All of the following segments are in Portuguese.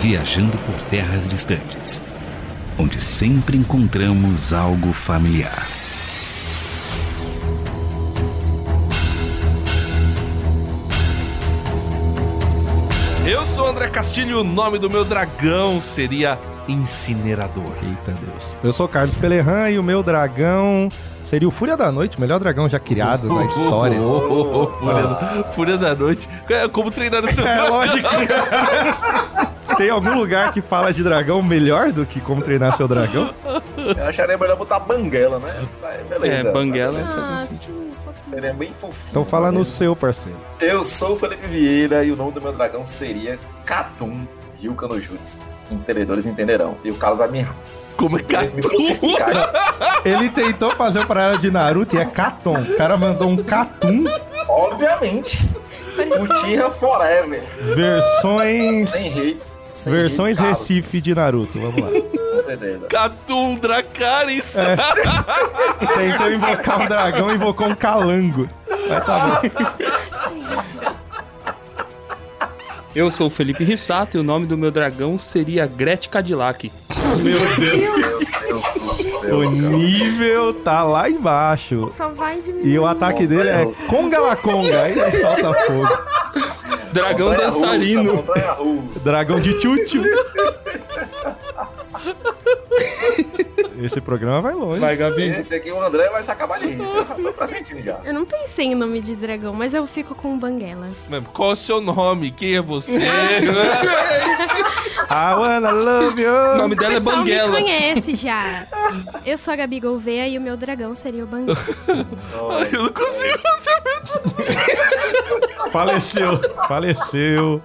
viajando por terras distantes, onde sempre encontramos algo familiar. Eu sou o André Castilho e o nome do meu dragão seria Incinerador. Eita Deus. Eu sou Carlos Pelerran e o meu dragão seria o Fúria da Noite, o melhor dragão já criado na história. Fúria, da, Fúria da Noite. É, Como treinar o seu É dragão? lógico. Tem algum lugar que fala de dragão melhor do que como treinar seu dragão? Eu acharia melhor botar banguela, né? Mas beleza. É, banguela Tá, faz Ah, muito sentido. Seria bem fofinho. Então fala no né? seu, parceiro. Eu sou o Felipe Vieira e o nome do meu dragão seria Katum Ryuka no Jutsu. Entendedores entenderão. E o Carlos vai me, Como é crucificar. Ele tentou fazer o paralelo de Naruto e é Katon. O cara mandou um Katum Obviamente. Uchiha Forever. versões Sem hates. Sem versões hates, Carlos. Recife de Naruto. Vamos lá. Com certeza. Catum Dracarys. É. Tentou invocar um dragão, invocou um calango. Mas tá bom. Eu sou o Felipe Rissato e o nome do meu dragão seria Gretchen Cadillac. Meu Deus do céu, O nível tá lá embaixo. Só vai diminuir. E o ataque dele é Conga La Conga. Aí ele solta fogo. Dragão Montanha dançarino. Russa, montanha russa. Dragão de tchutchu. Esse programa vai longe. Vai, Gabi. Esse aqui, o André, vai se acabar de rir. Eu já tô pressentindo já. Eu não pensei em nome de dragão, mas eu fico com Banguela. Qual é o seu nome? Quem é você? I wanna love O you. nome dela é o me Banguela. conhece já. Eu sou a Gabi Gouveia e o meu dragão seria o Banguela. Olha, Eu não consigo Faleceu. Faleceu.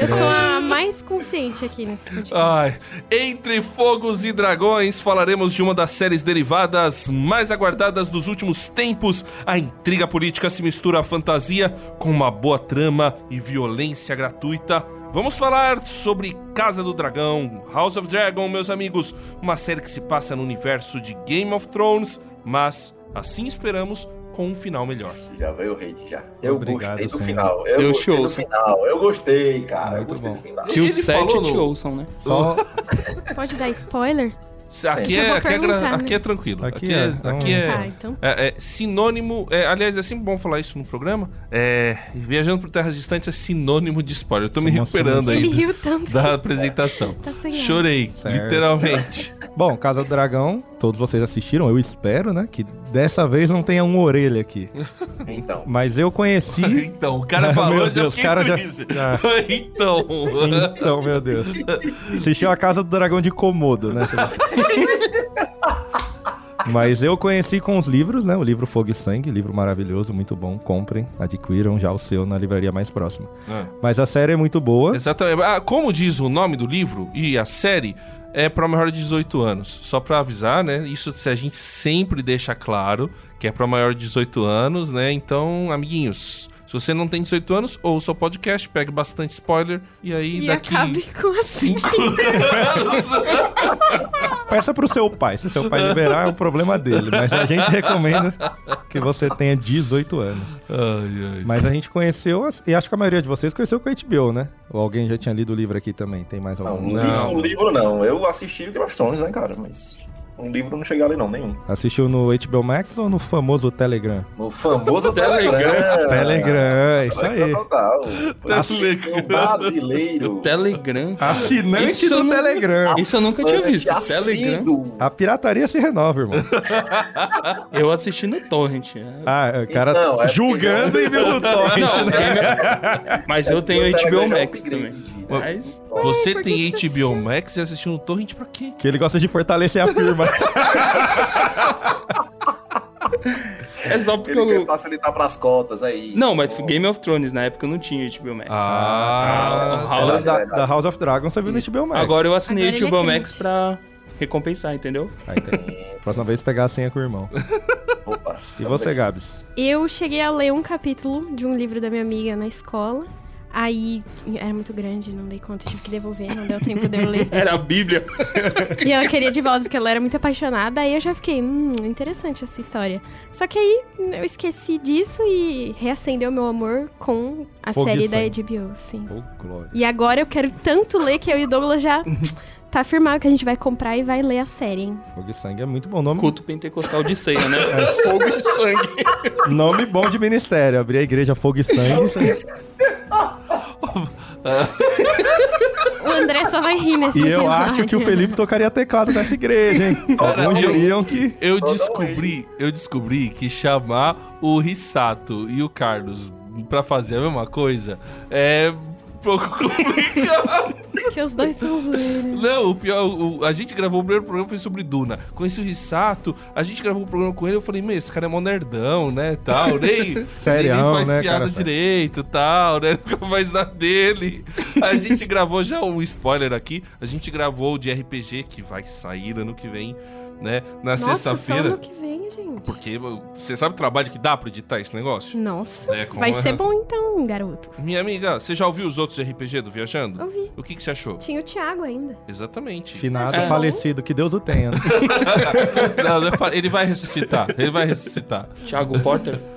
Eu sou a mais consciente aqui nesse podcast. Ai, entre fogos e dragões, falaremos de uma das séries derivadas mais aguardadas dos últimos tempos. A intriga política se mistura à fantasia com uma boa trama e violência gratuita. Vamos falar sobre Casa do Dragão, House of Dragon, meus amigos, uma série que se passa no universo de Game of Thrones, mas assim esperamos com um final melhor. já veio o hate já. Eu Obrigado, gostei do senhor. final. Eu Eu gostei te do final. Eu gostei, cara. Muito eu gostei bom. do final. Que os sete te ouçam, né? Só Pode dar spoiler? Aqui, é, aqui, é, gra- perguntar, aqui né? é tranquilo. Aqui Aqui, é, é, então- aqui é- Tá, então. É, é sinônimo. é, aliás, é sempre bom falar isso no programa. É, viajando por terras distantes é sinônimo de spoiler. Eu tô me Somos- recuperando Ele aí riu tanto. da apresentação. Tá. Chorei, Certo. literalmente. Bom, Casa do Dragão, todos vocês assistiram, eu espero, né? Que dessa vez não tenha uma orelha aqui. Então. Mas eu conheci. então, o cara falou, Meu já Deus, fiquei o cara já- já- então. Então, meu Deus. Assistiu a Casa do Dragão de Komodo, né? Mas eu conheci com os livros, né? O livro Fogo e Sangue, livro maravilhoso, muito bom. Comprem, adquiram já o seu na livraria mais próxima. Ah, Mas a série é muito boa. exatamente. Ah, como diz o nome do livro e a série, é pra maior de 18 anos. Só pra avisar, né? Isso a gente sempre deixa claro que é pra maior de 18 anos, né? Então, amiguinhos, se você não tem 18 anos, ouça o podcast, pegue bastante spoiler e aí E daqui acabe com a 5 anos. Peça pro seu pai. Se seu pai liberar, é o problema dele. Mas a gente recomenda que você tenha 18 anos. ai, ai. Mas a gente conheceu, as- e acho que a maioria de vocês conheceu com a HBO, né? Ou alguém já tinha lido o livro aqui também? Tem mais Não, algum? um Não. livro, um livro não. Eu assisti o Game of Thrones, né, cara? Mas um livro não cheguei ali não, nenhum. Assistiu no HBO Max ou no famoso Telegram? No famoso Telegram. Telegram. Telegram, isso aí. Total. Telegram. O brasileiro. Telegram. Assinante Isso do não- Telegram. Isso eu nunca tinha Assinante visto. Telegram. assíduo. A pirataria se renova, irmão. Eu assisti no Torrent. é. Ah, o cara Então, é porque- julgando e viu no torrent, Não, né? Mas eu tenho O Telegram HBO é Max também. Mas Você que tem HBO assistiu? Max e assistiu no Torrent pra quê? Que ele gosta de fortalecer a firma. é só porque Ele quer eu. facilitar pras cotas, é isso. Não, mas. Game of Thrones, na época eu não tinha HBO Max. Ah, Ah, House- da, da House of Dragon você viu no HBO Max. Agora eu assinei Agora é HBO crente. Max pra recompensar, entendeu? Aí, tem- próxima vez pegar a senha com o irmão. Opa, E você, Gabs? Eu cheguei a ler um capítulo de um livro da minha amiga na escola. Aí era muito grande, não dei conta, tive que devolver, não deu tempo de eu ler. Era a Bíblia. E ela queria de volta porque ela era muito apaixonada. Aí eu já fiquei, hum, interessante essa história. Só que aí eu esqueci disso e reacendeu meu amor com a Fogo série da. HBO, sim. Ô, glória. E agora eu quero tanto ler que eu e o Douglas já tá afirmado que a gente vai comprar e vai ler a série, hein? Fogo e sangue é muito bom. Nome, Culto pentecostal de ceia, né? Fogo e sangue. nome bom de ministério. Abrir a igreja Fogo e Sangue. O André só vai rir nesse e eu episódio. acho que o Felipe tocaria teclado nessa igreja, hein? Alguns eu- diriam que... Eu descobri, eu descobri que chamar o Rissato e o Carlos pra fazer a mesma coisa é pouco complicado. Que os dois são zoeiros. Não, o pior, o- a gente gravou o primeiro programa foi sobre Duna. Conheci o Rissato, a gente gravou um programa com ele, eu falei, meu, esse cara é mó nerdão, né, tal, nem, Serião, nem faz né, piada cara, sério. direito, tal, né, nunca faz nada dele. A gente gravou já um spoiler aqui, a gente gravou o de RPG, que vai sair ano que vem, né, na sexta-feira. Gente. Porque você sabe o trabalho que dá pra editar esse negócio? Nossa, É, vai é- ser bom então, garoto. Minha amiga, você já ouviu os outros RPG do Viajando? Ouvi. O que, que você achou? Tinha o Thiago ainda. Exatamente. Finado, É. falecido, que Deus o tenha. Não, é ele vai ressuscitar, ele vai ressuscitar. Thiago Porter.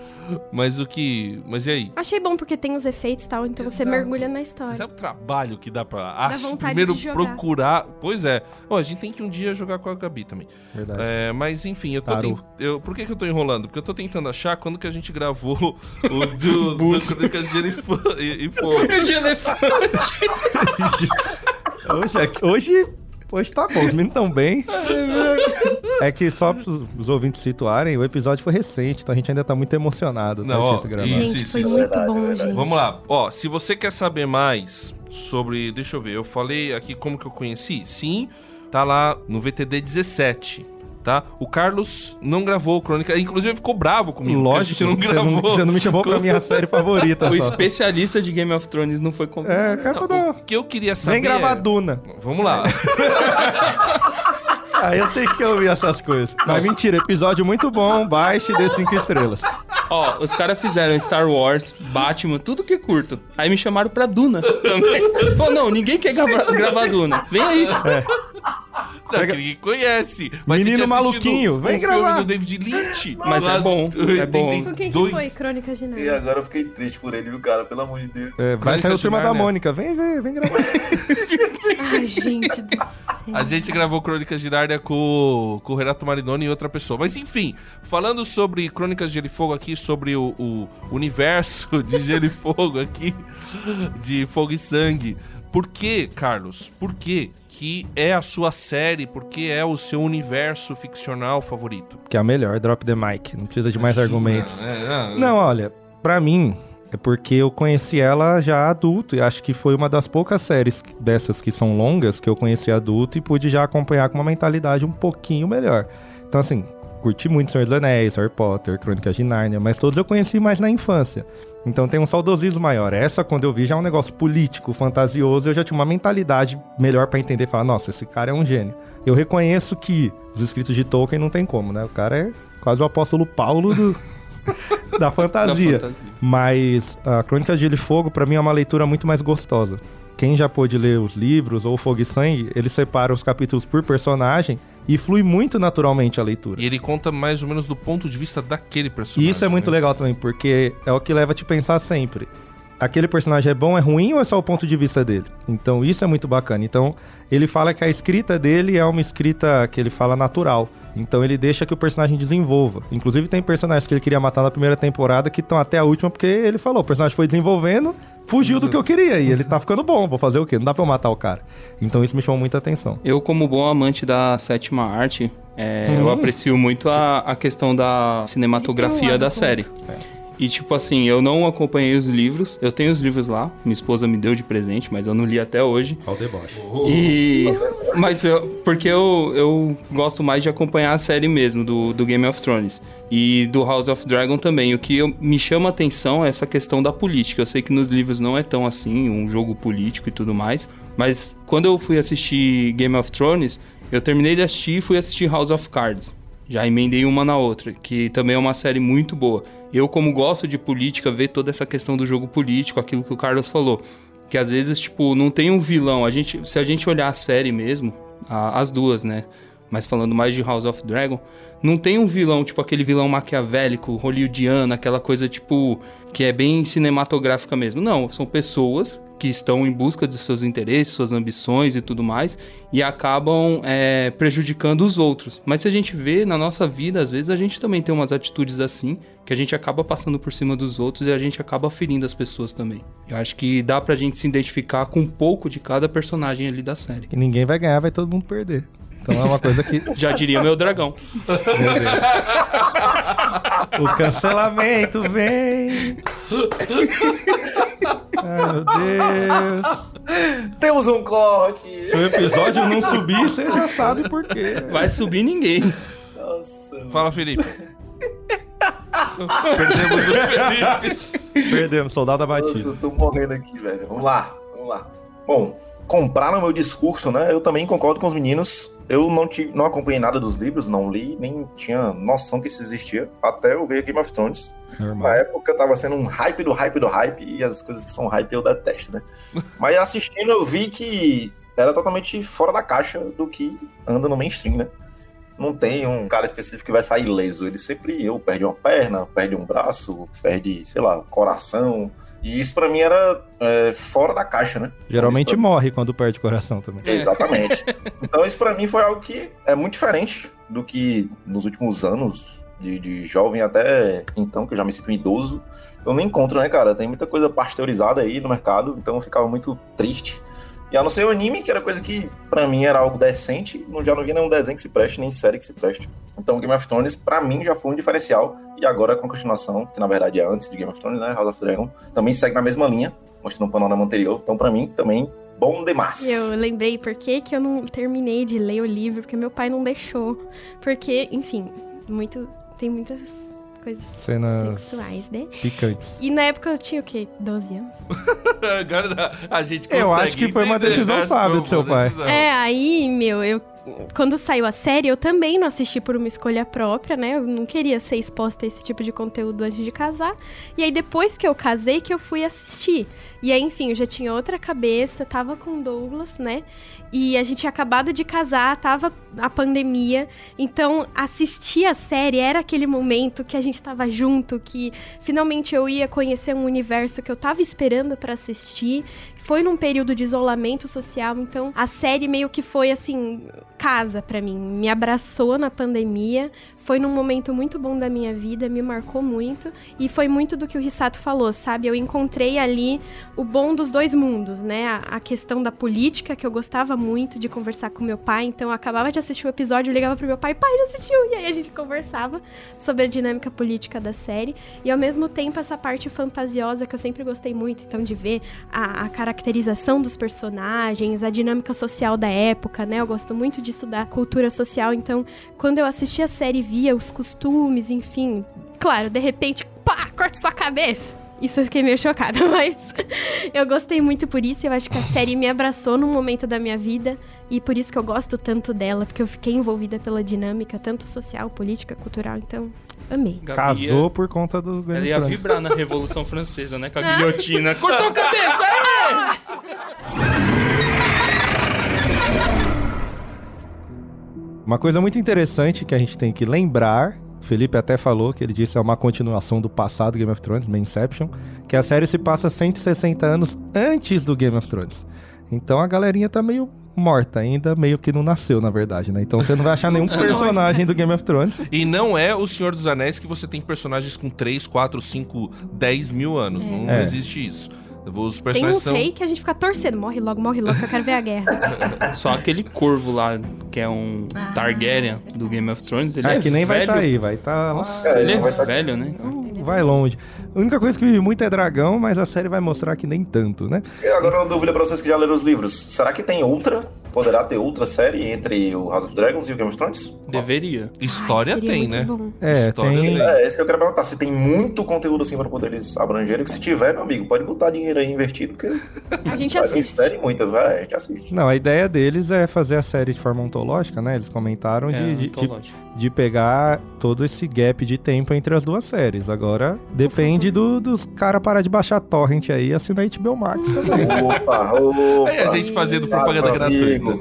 Mas o que. Mas e aí? Achei bom porque tem os efeitos e tal, então você Exato. mergulha na Você história. sabe o trabalho que dá pra. Ach, vontade primeiro de jogar. procurar. Pois é. Ó, a gente tem que um dia jogar com a Gabi também. Verdade. É, mas enfim, eu tô. Ten- eu, por que, que eu tô enrolando? Porque eu tô tentando achar quando que a gente gravou o do, do Crônicas de Gelo e e, Fogo. De elefante. Hoje, é hoje, hoje tá bom, os meninos tão bem. É que só para os ouvintes situarem, o episódio foi recente, então a gente ainda tá muito emocionado. Não, ó, Gente, isso, foi isso. muito Verdade, bom, verdade. gente. Vamos lá. Ó, se você quer saber mais sobre. Deixa eu ver, eu falei aqui como que eu conheci. Sim, tá lá no VTD 17. Tá? O Carlos não gravou o Crônica, inclusive ficou bravo comigo. Lógico, que a gente não você, não, você não me chamou pra minha série favorita O só. especialista de Game of Thrones não foi convidado. É, cara, dar... O que eu queria saber. Vem gravar é- Duna. Vamos lá. Aí eu tenho que ouvir essas coisas. Mas mentira, episódio muito bom, baixe e dê cinco estrelas. Ó, os caras fizeram Star Wars, Batman, tudo que curto. Aí me chamaram pra Duna também. Falou, não, ninguém quer grava- gravar Duna. Vem aí. Não, que ninguém conhece. Mas Menino maluquinho, vem um gravar. filme do David Lynch. Mas lá é bom, é bom. 82. Com quem que foi? Crônicas de E agora eu fiquei triste por ele, viu, cara? Pelo amor de Deus. É, vai sair o turma da Nárnia. Mônica. Vem, vem, vem gravar. Ai, gente do céu. A gente gravou Crônicas de Nárnia com, com o Renato Marinoni e outra pessoa. Mas enfim, falando sobre Crônicas de Gelo e Fogo aqui, sobre o, o universo de Gelo e Fogo aqui, de Fogo e Sangue. Por que, Carlos? Por que que é a sua série? Por que é o seu universo ficcional favorito? que é a melhor, drop the mic. Não precisa de mais argumentos. É, é, Não, olha, pra mim é porque eu conheci ela já adulto e acho que foi uma das poucas séries dessas que são longas que eu conheci adulto e pude já acompanhar com uma mentalidade um pouquinho melhor. Então, assim, curti muito Senhor dos Anéis, Harry Potter, Crônicas de Nárnia, mas todos eu conheci mais na infância. Então tem um saudosismo maior. Essa, quando eu vi, já é um negócio político, fantasioso, eu já tinha uma mentalidade melhor pra entender e falar, nossa, esse cara é um gênio. Eu reconheço que os escritos de Tolkien não tem como, né? O cara é quase o apóstolo Paulo do, da Da fantasia. fantasia. Mas a Crônica de Gelo e Fogo, pra mim, é uma leitura muito mais gostosa. Quem já pôde ler os livros ou Fogo e Sangue, ele separa os capítulos por personagem e flui muito naturalmente a leitura. E ele conta mais ou menos do ponto de vista daquele personagem. E isso é muito né? legal também, porque é o que leva a te pensar sempre. Aquele personagem é bom, é ruim ou é só o ponto de vista dele? Então isso é muito bacana. Então ele fala que a escrita dele é uma escrita que ele fala natural. Então ele deixa que o personagem desenvolva. Inclusive tem personagens que ele queria matar na primeira temporada que estão até a última porque ele falou, o personagem foi desenvolvendo, fugiu do que eu queria e ele tá ficando bom, vou fazer o quê? Não dá pra eu matar o cara. Então isso me chamou muita atenção. Eu, como bom amante da sétima arte, é, Hum. eu aprecio muito a, a questão da cinematografia da série. E tipo assim, eu não acompanhei os livros, eu tenho os livros lá, minha esposa me deu de presente, mas eu não li até hoje. Olha o deboche. E. Mas eu. Porque eu, eu gosto mais de acompanhar a série mesmo, do, do Game of Thrones. E do House of Dragon também. O que eu- me chama a atenção é essa questão da política. Eu sei que nos livros não é tão assim, um jogo político e tudo mais. Mas quando eu fui assistir Game of Thrones, eu terminei de assistir e fui assistir House of Cards. Já emendei uma na outra, que também é uma série muito boa. Eu, como gosto de política, ver toda essa questão do jogo político, aquilo que o Carlos falou. Que às vezes, tipo, não tem um vilão. A gente, se a gente olhar a série mesmo, a, as duas, né? Mas falando mais de House of Dragon, não tem um vilão, tipo aquele vilão maquiavélico, hollywoodiano, aquela coisa, tipo, que é bem cinematográfica mesmo. Não, são pessoas que estão em busca dos seus interesses, suas ambições e tudo mais, e acabam é, prejudicando os outros. Mas se a gente vê na nossa vida, às vezes a gente também tem umas atitudes assim, que a gente acaba passando por cima dos outros e a gente acaba ferindo as pessoas também. Eu acho que dá pra gente se identificar com um pouco de cada personagem ali da série. E ninguém vai ganhar, vai todo mundo perder. Então é uma coisa que. Já diria meu dragão. Meu Deus. O cancelamento vem. Ai, meu Deus. Temos um corte! Se o episódio não subir, você já sabe por quê. Vai subir ninguém. Nossa. Fala, Felipe. Perdemos o Felipe. Perdemos, soldado Nossa, abatido. eu tô morrendo aqui, velho. Vamos lá, vamos lá. Bom, compraram meu discurso, né? Eu também concordo com os meninos. Eu não, tive, não acompanhei nada dos livros, não li, nem tinha noção que isso existia, até eu ver Game of Thrones. Na Normal. época tava sendo um hype do hype do hype, e as coisas que são hype eu detesto, né? Mas assistindo eu vi que era totalmente fora da caixa do que anda no mainstream, né? Não tem um cara específico que vai sair ileso. Ele sempre ou perde uma perna, perde um braço, perde, sei lá, coração. E isso pra mim era é, fora da caixa, né? Geralmente pra- morre quando perde o coração também. É. Exatamente. Então isso pra mim foi algo que é muito diferente do que nos últimos anos, de, de jovem até então, que eu já me sinto um idoso, eu não encontro, né, cara? Tem muita coisa pasteurizada aí no mercado, então eu ficava muito triste. E a não ser o anime, que era coisa que pra mim era algo decente, não, já não vi nenhum desenho que se preste, nem série que se preste. Então Game of Thrones, pra mim, já foi um diferencial. E agora com a continuação, que na verdade é antes de Game of Thrones, né? House of Dragon, também segue na mesma linha, mostrando o panorama anterior. Então pra mim, também, bom demais. Eu lembrei por que, que eu não terminei de ler o livro, porque meu pai não deixou. Porque, enfim, muito. Tem muitas coisas Cenas sexuais, né? picantes. E na época eu tinha o quê? 12 anos? Agora a gente consegue Eu acho que foi uma entender, decisão né? sábia do seu pai. decisão. É, aí, meu, eu. Quando saiu a série, eu também não assisti por uma escolha própria, né? Eu não queria ser exposta a esse tipo de conteúdo antes de casar. E aí, depois que eu casei, que eu fui assistir. E aí, enfim, eu já tinha outra cabeça, tava com Douglas, né? E a gente tinha acabado de casar, tava a pandemia. Então, assistir a série era aquele momento que a gente tava junto, que finalmente eu ia conhecer um universo que eu tava esperando pra assistir. Foi num período de isolamento social, então a série meio que foi assim, casa pra mim. Me abraçou na pandemia, foi num momento muito bom da minha vida, me marcou muito e foi muito do que o Risato falou, sabe? Eu encontrei ali o bom dos dois mundos, né? A, a questão da política, que eu gostava muito de conversar com meu pai, então eu acabava de assistir o episódio, eu ligava pro meu pai, pai, já assistiu? E aí a gente conversava sobre a dinâmica política da série e ao mesmo tempo essa parte fantasiosa que eu sempre gostei muito, então de ver a, a caracterização dos personagens, a dinâmica social da época, né? Eu gosto muito de estudar cultura social, então quando eu assisti a série, via os costumes, enfim. Claro, de repente, pá, corta sua cabeça. Isso eu fiquei meio chocada, mas eu gostei muito por isso. Eu acho que a série me abraçou num momento da minha vida e por isso que eu gosto tanto dela, porque eu fiquei envolvida pela dinâmica, tanto social, política, cultural. Então, amei. Gabi Casou por conta do Ia, ela ia vibrar na Revolução Francesa, né? Com a guilhotina. Cortou a cabeça! é! Uma coisa muito interessante que a gente tem que lembrar, o Felipe até falou que ele disse é uma continuação do passado Game of Thrones, Inception, que a série se passa 160 anos antes do Game of Thrones. Então a galerinha tá meio morta ainda, meio que não nasceu, na verdade, né? Então você não vai achar nenhum personagem do Game of Thrones. E não é o Senhor dos Anéis que você tem personagens com 3, 4, 5, 10 mil anos. Não É. existe isso. Os Tem personagens uns são. rei que a gente fica torcendo. Morre logo, morre logo, que eu quero ver a guerra. Só aquele corvo lá, que é um Ah, Targaryen do Game of Thrones, ele é, é que nem vai velho. estar aí, vai estar lá. Nossa, É, ele não vai é tá- velho, né? Vai longe. A única coisa que vive muito é dragão, mas a série vai mostrar que nem tanto, né? E agora uma dúvida pra vocês que já leram os livros. Será que tem outra poderá ter outra série entre o House of Dragons e o Game of Thrones? Deveria. História Ai, tem, muito né? bom. É, História tem. É, esse que eu quero perguntar. Se tem muito conteúdo assim pra poder eles abrangerem, que se tiver, meu amigo, pode botar dinheiro aí invertido, porque A gente vai vir assiste. série muita, vai, a gente assiste. Não, a ideia deles é fazer a série de forma ontológica, né? Eles comentaram É, de, de, de. De pegar todo esse gap de tempo entre as duas séries. Agora, depende do- dos caras parar de baixar torrent aí e assinar HBO Max também. Opa, opa. Aí a gente fazendo Sabe, propaganda gratuita.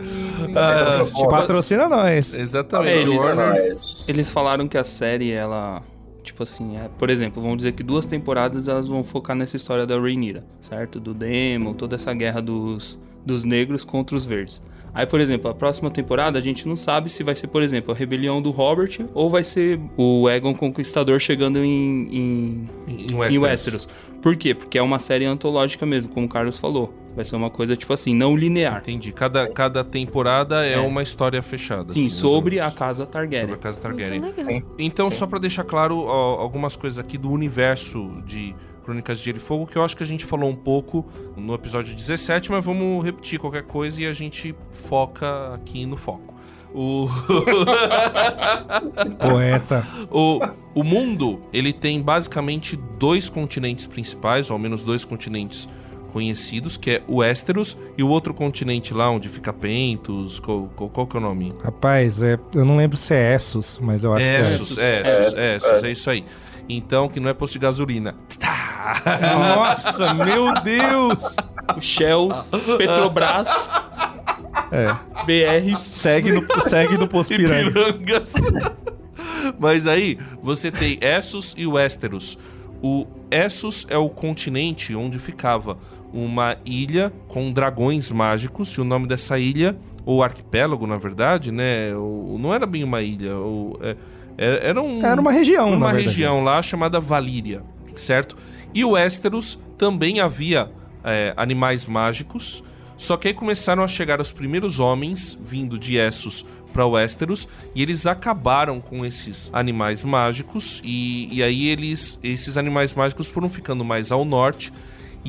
Ah, tipo, Patrocina nós. Exatamente. É, eles- Eles falaram que a série, ela. Tipo assim, é- por exemplo, vamos dizer que duas temporadas elas vão focar nessa história da Rhaenyra, certo? Do Demo, toda essa guerra dos, dos negros contra os verdes. Aí, por exemplo, a próxima temporada a gente não sabe se vai ser, por exemplo, a rebelião do Robert ou vai ser o Egon Conquistador chegando em, em, Em em Westeros. Westeros. Por quê? Porque é uma série antológica mesmo, como o Carlos falou. Vai ser uma coisa, tipo assim, não linear. Entendi. Cada, cada temporada é, É. uma história fechada. Sim, assim, sobre a casa Targaryen. Sobre a casa Targaryen. Então, Sim. só pra deixar claro ó, algumas coisas aqui do universo de Crônicas de Gelo e Fogo, que eu acho que a gente falou um pouco no episódio 17, mas vamos repetir qualquer coisa e a gente foca aqui no foco. O, Poeta. o, o mundo, ele tem basicamente dois continentes principais, ou ao menos dois continentes conhecidos, que é o Westeros e o outro continente lá onde fica Pentos, qual, qual, qual que é o nome? Rapaz, é, eu não lembro se é Essos, mas eu acho Essos, que é. Essos, Essos, Essos, Essos. é isso aí. Então, que não é posto de gasolina. Tá. Nossa, meu Deus! Shells, Petrobras, É, BRs. segue no, segue no Poço Piranga. Ipirangas. Mas aí, você tem Essos e Westeros. O Essos é o continente onde ficava uma ilha com dragões mágicos. E o nome dessa ilha, ou arquipélago, na verdade, né? o- não era bem uma ilha. o- é- é- era, um, Era uma região, uma região lá chamada Valíria, certo? E o Westeros também havia é, animais mágicos, só que aí começaram a chegar os primeiros homens vindo de Essos para Westeros e eles acabaram com esses animais mágicos e, e aí eles esses animais mágicos foram ficando mais ao norte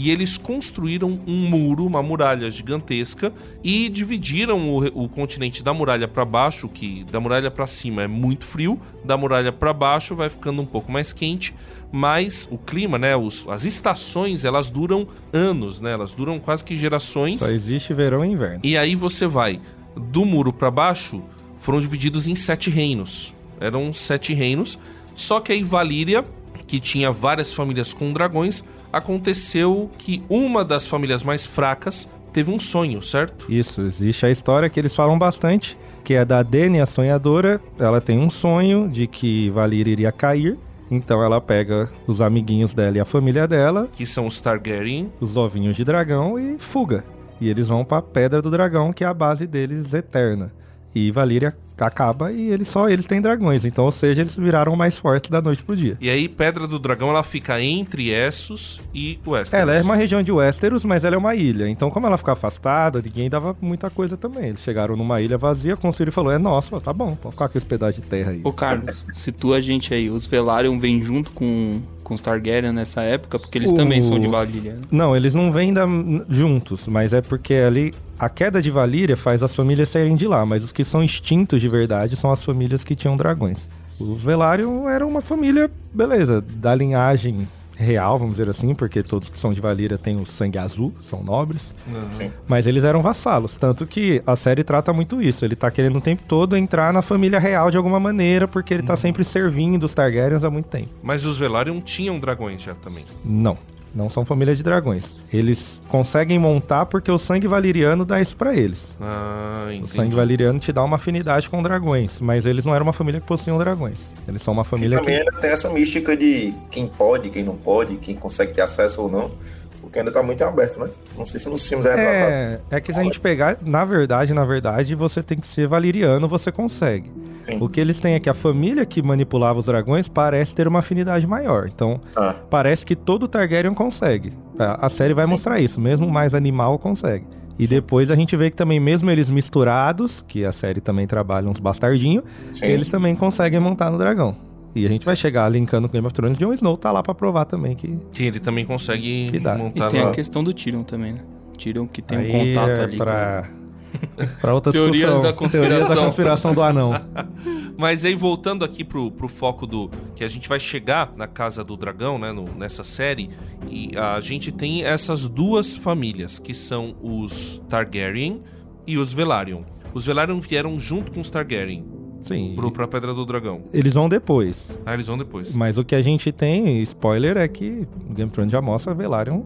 e eles construíram um muro, uma muralha gigantesca e dividiram o, o continente da muralha para baixo, que da muralha para cima é muito frio, da muralha para baixo vai ficando um pouco mais quente, mas o clima, né, os- as estações, elas duram anos, né? Elas duram quase que gerações. Só existe verão e inverno. E aí você vai do muro para baixo, foram divididos em sete reinos. Eram sete reinos. Só que aí Valíria, que tinha várias famílias com dragões, aconteceu que uma das famílias mais fracas teve um sonho, certo? Isso, existe a história que eles falam bastante, que é da Dany, a sonhadora. Ela tem um sonho de que Valyria iria cair. Então ela pega os amiguinhos dela e a família dela, Que são os Targaryen. os ovinhos de dragão e fuga. E eles vão pra Pedra do Dragão, que é a base deles eterna. E Valíria acaba e eles só eles têm dragões. Então, ou seja, eles viraram mais fortes da noite pro dia. E aí Pedra do Dragão ela fica entre Essos e Westeros. Ela é uma região de Westeros, mas ela é uma ilha. Então, como ela fica afastada, ninguém dava muita coisa também. Eles chegaram numa ilha vazia, construíram e falou: é nosso, tá bom, pode ficar com esse pedaço de terra aí. Ô Carlos, situa a gente aí. Os Velaryon vêm junto com, com os Targaryen nessa época, porque eles O- também são de Valíria. né? Não, eles não vêm da- juntos, mas é porque ali a queda de Valíria faz as famílias saírem de lá, mas os que são extintos de verdade são as famílias que tinham dragões. Os Velaryon eram uma família, beleza, da linhagem real, vamos dizer assim, porque todos que são de Valíria têm o sangue azul, são nobres. Sim. Mas eles eram vassalos, tanto que a série trata muito isso. Ele tá querendo o tempo todo entrar na família real de alguma maneira, porque ele tá sempre servindo os Targaryens há muito tempo. Mas os Velaryon tinham dragões já também. Não, não são família de dragões. Eles conseguem montar porque o sangue valiriano dá isso pra eles. Ah, O entendi. sangue valiriano te dá uma afinidade com dragões, mas eles não eram uma família que possuíam dragões. Eles são uma E família também que ainda tem essa mística de quem pode, quem não pode, quem consegue ter acesso ou não. Porque ainda tá muito em aberto, né? Não sei se nos filmes é é, é que se a gente pegar, na verdade, na verdade, você tem que ser valiriano, você consegue. Sim. O que eles têm é que a família que manipulava os dragões parece ter uma afinidade maior. Então, Ah, parece que todo Targaryen consegue. A, a série vai mostrar isso, mesmo o mais animal consegue. E depois a gente vê que também, mesmo eles misturados, que a série também trabalha uns bastardinhos, sim. eles também conseguem montar no dragão. E a gente vai chegar linkando com Game of Thrones. Jon Snow tá lá pra provar também que. Que ele também consegue Que dá. E montar tem lá. a questão do Tyrion também, né? Tyrion que tem um aí contato é ali. pra Pra outra Teorias discussão. da conspiração. Teorias da conspiração do anão. Mas aí, voltando aqui pro, pro foco do. Que a gente vai chegar na Casa do Dragão, né? no- nessa série. E a gente tem essas duas famílias, que são os Targaryen e os Velaryon. Os Velaryon vieram junto com os Targaryen Sim. pro, pra Pedra do Dragão. Eles vão depois. Ah, eles vão depois. Mas o que a gente tem, spoiler, é que o Game of Thrones já mostra Velaryon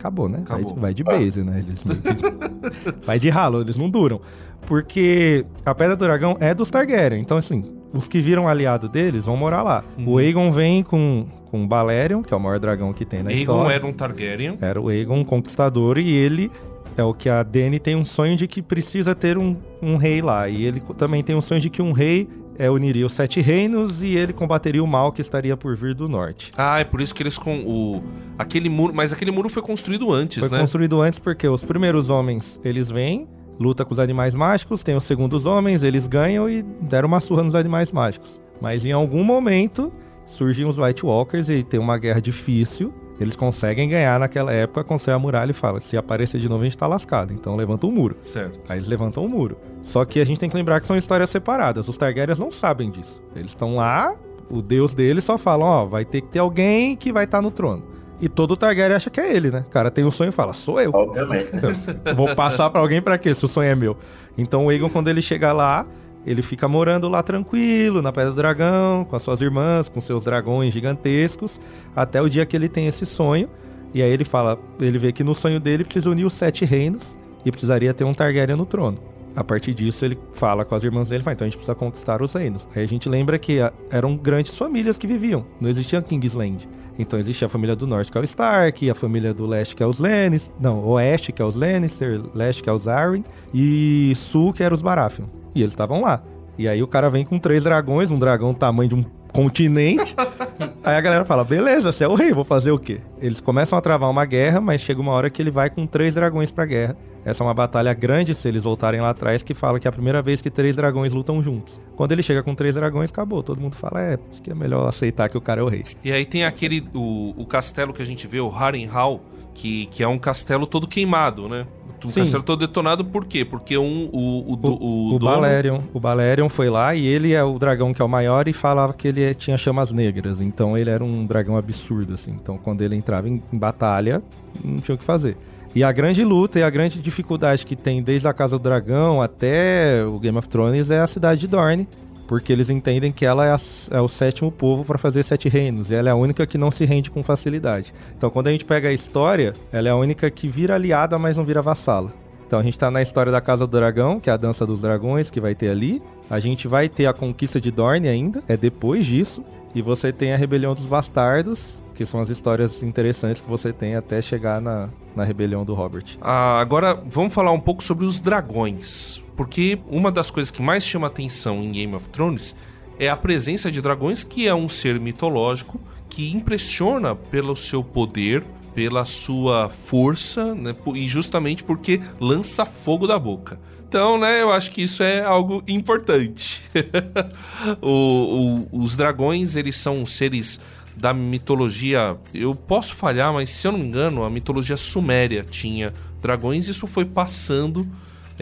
acabou, né? Vai Acabou. de- Vai, de base, né? Eles que- vai de ralo, eles não duram. Porque a Pedra do Dragão é dos Targaryen. Então, assim, os que viram aliado deles vão morar lá. Uhum. O Aegon vem com, com o Balerion, que é o maior dragão que tem na Aegon história. era um Targaryen. Era o Aegon um conquistador e ele é o que a Dany tem um sonho de que precisa ter um, um rei lá. E ele também tem um sonho de que um rei é, uniria os sete reinos e ele combateria o mal que estaria por vir do norte. Ah, é por isso que eles com o. Aquele muro. Mas aquele muro foi construído antes, Foi né? construído antes porque os primeiros homens, eles vêm, luta com os animais mágicos, tem os segundos homens, eles ganham e deram uma surra nos animais mágicos. Mas em algum momento surgem os White Walkers e tem uma guerra difícil. Eles conseguem ganhar naquela época, constrói a muralha e fala: se aparecer de novo, a gente tá lascado. Então levanta um muro. Certo. Aí eles levantam o muro. Só que a gente tem que lembrar que são histórias separadas. Os Targaryens não sabem disso. Eles estão lá, o deus deles só fala: ó, vai ter que ter alguém que vai estar no trono. E todo Targaryen acha que é ele, né? O cara tem um sonho e fala: sou eu. Obviamente. né? Vou passar pra alguém pra quê? Se o sonho é meu. Então o Aegon, quando ele chega lá, ele fica morando lá tranquilo, na Pedra do Dragão, com as suas irmãs, com seus dragões gigantescos, até o dia que ele tem esse sonho. E aí ele fala, ele vê que no sonho dele precisa unir os sete reinos e precisaria ter um Targaryen no trono. A partir disso, ele fala com as irmãs dele, fala, então a gente precisa conquistar os reinos. Aí a gente lembra que ah, eram grandes famílias que viviam, não existia Kingsland. Então existia a família do norte, que é o Stark, a família do leste, que é os Lannister, não, oeste, que é os Lannister, leste, que é os Arryn, e sul, que era os Baratheon. E eles estavam lá. E aí o cara vem com três dragões, um dragão tamanho de um continente. aí a galera fala, beleza, você é o rei, vou fazer o quê? Eles começam a travar uma guerra, mas chega uma hora que ele vai com três dragões pra guerra. Essa é uma batalha grande, se eles voltarem lá atrás, que fala que é a primeira vez que três dragões lutam juntos. Quando ele chega com três dragões, acabou. Todo mundo fala, é, acho que é melhor aceitar que o cara é o rei. E aí tem aquele. O, o castelo que a gente vê, o Harrenhal, que, que é um castelo todo queimado, né? Um Sim. detonado, por quê? Porque um, o, o, o, O, dono- Balerion, o Balerion foi lá e ele é o dragão que é o maior e falava que ele tinha chamas negras. Então ele era um dragão absurdo, assim. Então quando ele entrava em, em batalha, não tinha o que fazer. E a grande luta e a grande dificuldade que tem desde a Casa do Dragão até o Game of Thrones é a cidade de Dorne. Porque eles entendem que ela é, a- é o sétimo povo para fazer sete reinos. E ela é a única que não se rende com facilidade. Então, quando a gente pega a história, ela é a única que vira aliada, mas não vira vassala. Então a gente tá na história da Casa do Dragão, que é a dança dos dragões que vai ter ali. A gente vai ter a conquista de Dorne ainda, é depois disso. E você tem a rebelião dos bastardos, que são as histórias interessantes que você tem até chegar na, na rebelião do Robert. Ah, agora vamos falar um pouco sobre os dragões. Porque uma das coisas que mais chama atenção em Game of Thrones é a presença de dragões, que é um ser mitológico que impressiona pelo seu poder, pela sua força, né? E justamente porque lança fogo da boca. Então, né, eu acho que isso é algo importante. O- o- os dragões, eles são seres da mitologia. Eu posso falhar, mas se eu não me engano, a mitologia suméria tinha dragões. Isso foi passando.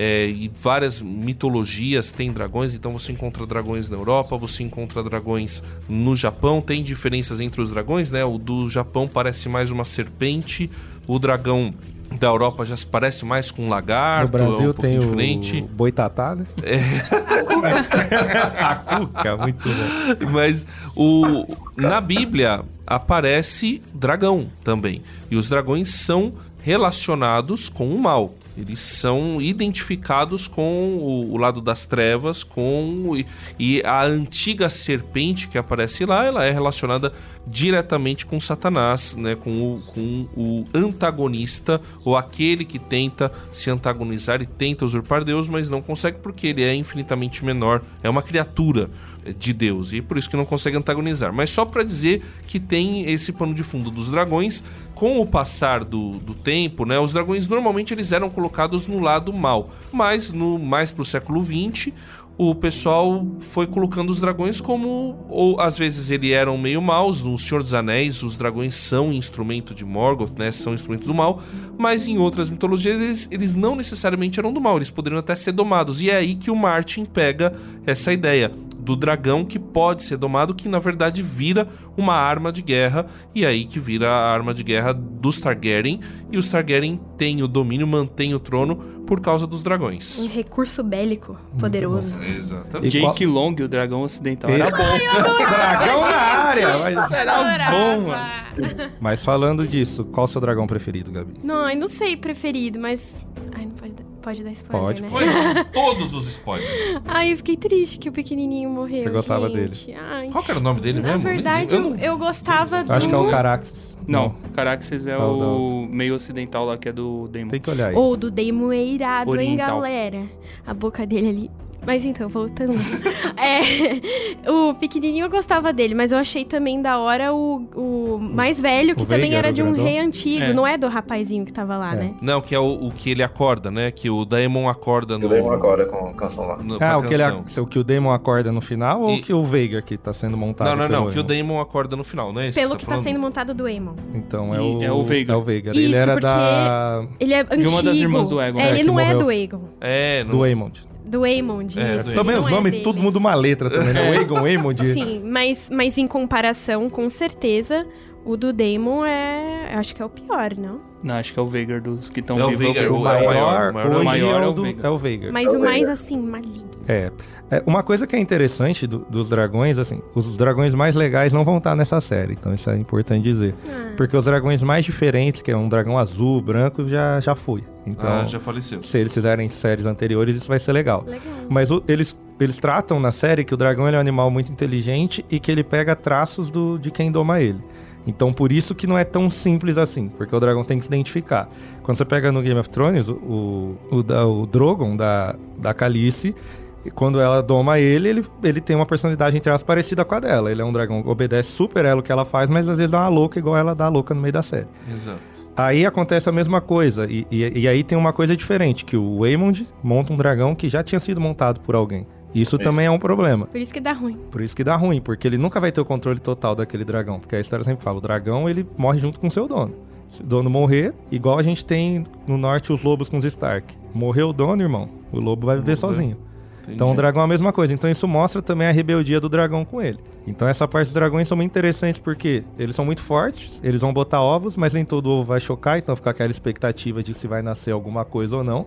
é, e várias mitologias têm dragões, então você encontra dragões na Europa, você encontra dragões no Japão, tem diferenças entre os dragões, né? O do Japão parece mais uma serpente, o dragão da Europa já se parece mais com um No lagarto, é Brasil um tem pouquinho o diferente. Boitatá, né? a Cuca, muito bom. Mas o na Bíblia aparece dragão também. E os dragões são relacionados com o mal. Eles são identificados com o, o lado das trevas, com e, e a antiga serpente que aparece lá, ela é relacionada diretamente com Satanás, né, com o, com o antagonista ou aquele que tenta se antagonizar e tenta usurpar Deus, mas não consegue porque ele é infinitamente menor, é uma criatura de Deus e por isso que não consegue antagonizar. Mas só para dizer que tem esse pano de fundo dos dragões, com o passar do, do tempo, né, os dragões normalmente eles eram colocados no lado mal, mas no mais pro século XX o pessoal foi colocando os dragões como. Ou às vezes eles eram meio maus. No Senhor dos Anéis, os dragões são instrumento de Morgoth, né? São instrumentos do mal. Mas em outras mitologias, eles, eles não necessariamente eram do mal. Eles poderiam até ser domados. E é aí que o Martin pega essa ideia do dragão que pode ser domado, que na verdade vira uma arma de guerra, e aí que vira a arma de guerra dos Targaryen, e os Targaryen têm o domínio, mantêm o trono por causa dos dragões. Um recurso bélico poderoso. Exatamente. E qual- Jake Long, o dragão ocidental, era bom. Dragão na área! Mas, Era bom, mano. mas falando disso, qual o seu dragão preferido, Gabi? Não, eu não sei preferido, mas. Ai, não pode dar, pode dar spoiler, Pode, né? Foi todos os spoilers. Ai, eu fiquei triste que o pequenininho morreu. Você gostava gente. Ai. Qual que era o nome dele Na mesmo? verdade, Eu eu, não- eu gostava do. Acho que é o Caraxes. Não, Caraxes é É o meio ocidental lá, que é do Demon. Tem que olhar aí. Ou do Daemon é irado, hein, Oriental. galera? A boca dele ali. Mas então, voltando. é, o pequenininho eu gostava dele, mas eu achei também da hora o, o mais velho, que O também Veigar, era o de um grandão? rei antigo. É. Não é do rapazinho que tava lá, É. né? Não, que é o, o que ele acorda, né? Que o Daemon acorda no. Eu lembro agora com a canção lá. no- Ah, o que, ele, o que o Demon acorda no final ou E- o que o Veigar que tá sendo montado Não, não, não. pelo Que o Aemon? Daemon acorda no final, né? Pelo que tá sendo montado do Aemon. Então é E o, é o Veigar. É o Veigar. Isso, ele era da... Ele é antigo. uma das irmãs do Aegon. É, É, ele que não é do Aegon. É, do no... Aemond. Do Aemond, É, isso. Também os é nomes, dele. tudo muda uma letra também, né? O Aegon, Aemond. Sim, mas, mas em comparação, com certeza, o do Daemon é. Acho que é o pior, não? Não, acho que é o Veigar dos que estão É o vivos. Veigar, O o- maior, maior, o maior- hoje o maior é, é o do, Veigar. é o Veigar. Mas É o o mais assim, maligno. É. É, Uma coisa que é interessante do- dos dragões, assim, os dragões mais legais não vão estar nessa série, então isso é importante dizer. Ah, Porque os dragões mais diferentes, que é um dragão azul, branco, já, já foi. Então, Ah, já faleceu. se eles fizerem séries anteriores, isso vai ser legal. legal. Mas o- eles, eles tratam na série que o dragão ele é um animal muito inteligente e que ele pega traços do, de quem doma ele. Então, por isso que não é tão simples assim, porque o dragão tem que se identificar. Quando você pega no Game of Thrones, o, o, da- o Drogon da, da Calice, quando ela doma ele, ele, ele tem uma personalidade, entre aspas, parecida com a dela. Ele é um dragão que obedece super ela o que ela faz, mas às vezes dá uma louca igual ela dá louca no meio da série. Exato. Aí acontece a mesma coisa, e, e- e aí tem uma coisa diferente, que o Waymond monta um dragão que já tinha sido montado por alguém. Isso, Isso. também é um problema. Por isso que dá ruim. Por isso que dá ruim, porque ele nunca vai ter o controle total daquele dragão. Porque a história sempre fala, o dragão ele morre junto com o seu dono. Se o dono morrer, igual a gente tem no norte os lobos com os Stark. Morreu o dono, irmão, o lobo vai viver Morreu. sozinho. Entendi. Então o dragão é a mesma coisa. Então isso mostra também a rebeldia do dragão com ele. Então essa parte dos dragões são muito interessantes porque eles são muito fortes, eles vão botar ovos, mas nem todo ovo vai chocar, então fica aquela expectativa de se vai nascer alguma coisa ou não.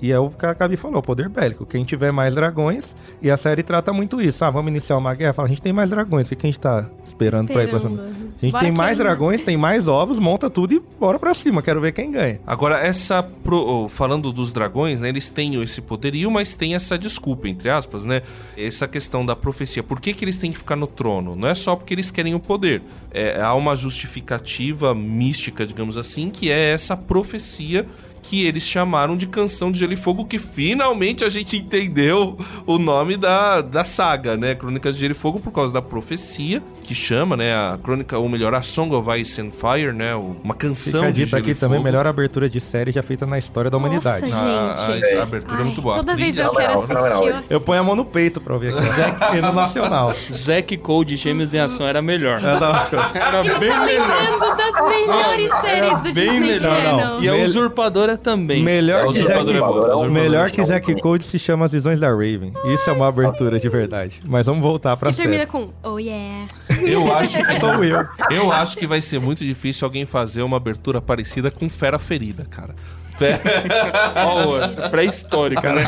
E é o que a Gabi falou, poder bélico. Quem tiver mais dragões, e a série trata muito isso. Ah, vamos iniciar uma guerra? Fala, a gente tem mais dragões, o que a gente tá esperando, pra ir pra cima? Esperando. A gente Bora tem mais queimar. dragões, tem mais ovos, monta tudo e bora pra cima. Quero ver quem ganha. Agora, essa. pro- falando dos dragões, né? Eles têm esse poderio, mas tem essa desculpa, entre aspas, né? Essa questão da profecia. Por que, que eles têm que ficar no trono? Não é só porque eles querem o poder. É, há uma justificativa mística, digamos assim, que é essa profecia que eles chamaram de Canção de Gelo e Fogo, que finalmente a gente entendeu o nome da, da saga, né? Crônicas de Gelo e Fogo, por causa da profecia, que chama, né? A crônica, ou melhor, a Song of Ice and Fire, né? Uma canção Fica de dito Gelo aqui e também, melhor abertura de série já feita na história da Nossa, humanidade. gente. A, a abertura é muito Ai, boa. A Toda vez eu quero Fenomenal, assistir. eu Eu ponho a mão no peito pra ouvir aqui. Zack no Nacional. Zack Code Gêmeos em Ação era melhor. É Era Ele bem tá melhor. lembrando das melhores séries do bem Disney melhor. Channel. E a Mel- Usurpadora também. Melhor É, que é bom, Usurpador Melhor é que. Zack Code se chama As Visões da Raven. Isso é uma abertura de verdade. Mas vamos voltar pra E termina série. com Oh yeah. Eu acho que Sou eu. Eu acho que vai ser muito difícil alguém fazer uma abertura parecida com Fera Ferida, cara. Fe- Ó, pré-histórica, né?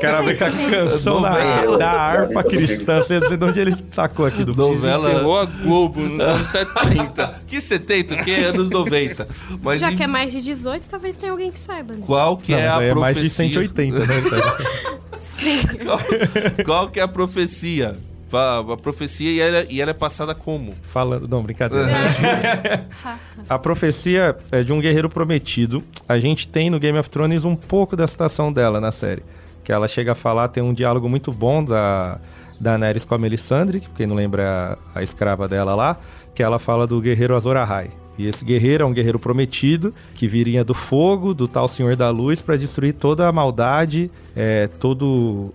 Quero sei ver com a é. canção da, da harpa cristã. Você não sei de onde ele sacou aqui do Novela. Pegou a Globo nos anos 70. que 70, que é anos 90. Mas Já em- que é mais de 18, talvez tenha alguém que saiba. né? qual que Não, é a aí é profecia? mais de 180, né? Qual, qual que é a profecia? A, a profecia e ela, e ela é passada como? Falando. Não, brincadeira. A profecia é de um guerreiro prometido. A gente tem no Game of Thrones um pouco da citação dela na série. Que ela chega a falar, tem um diálogo muito bom da, da Daenerys com a Melisandre, que quem não lembra é a, a escrava dela lá, que ela fala do guerreiro Azor Ahai. E esse guerreiro é um guerreiro prometido que viria do fogo, do tal Senhor da Luz, para destruir toda a maldade, é, toda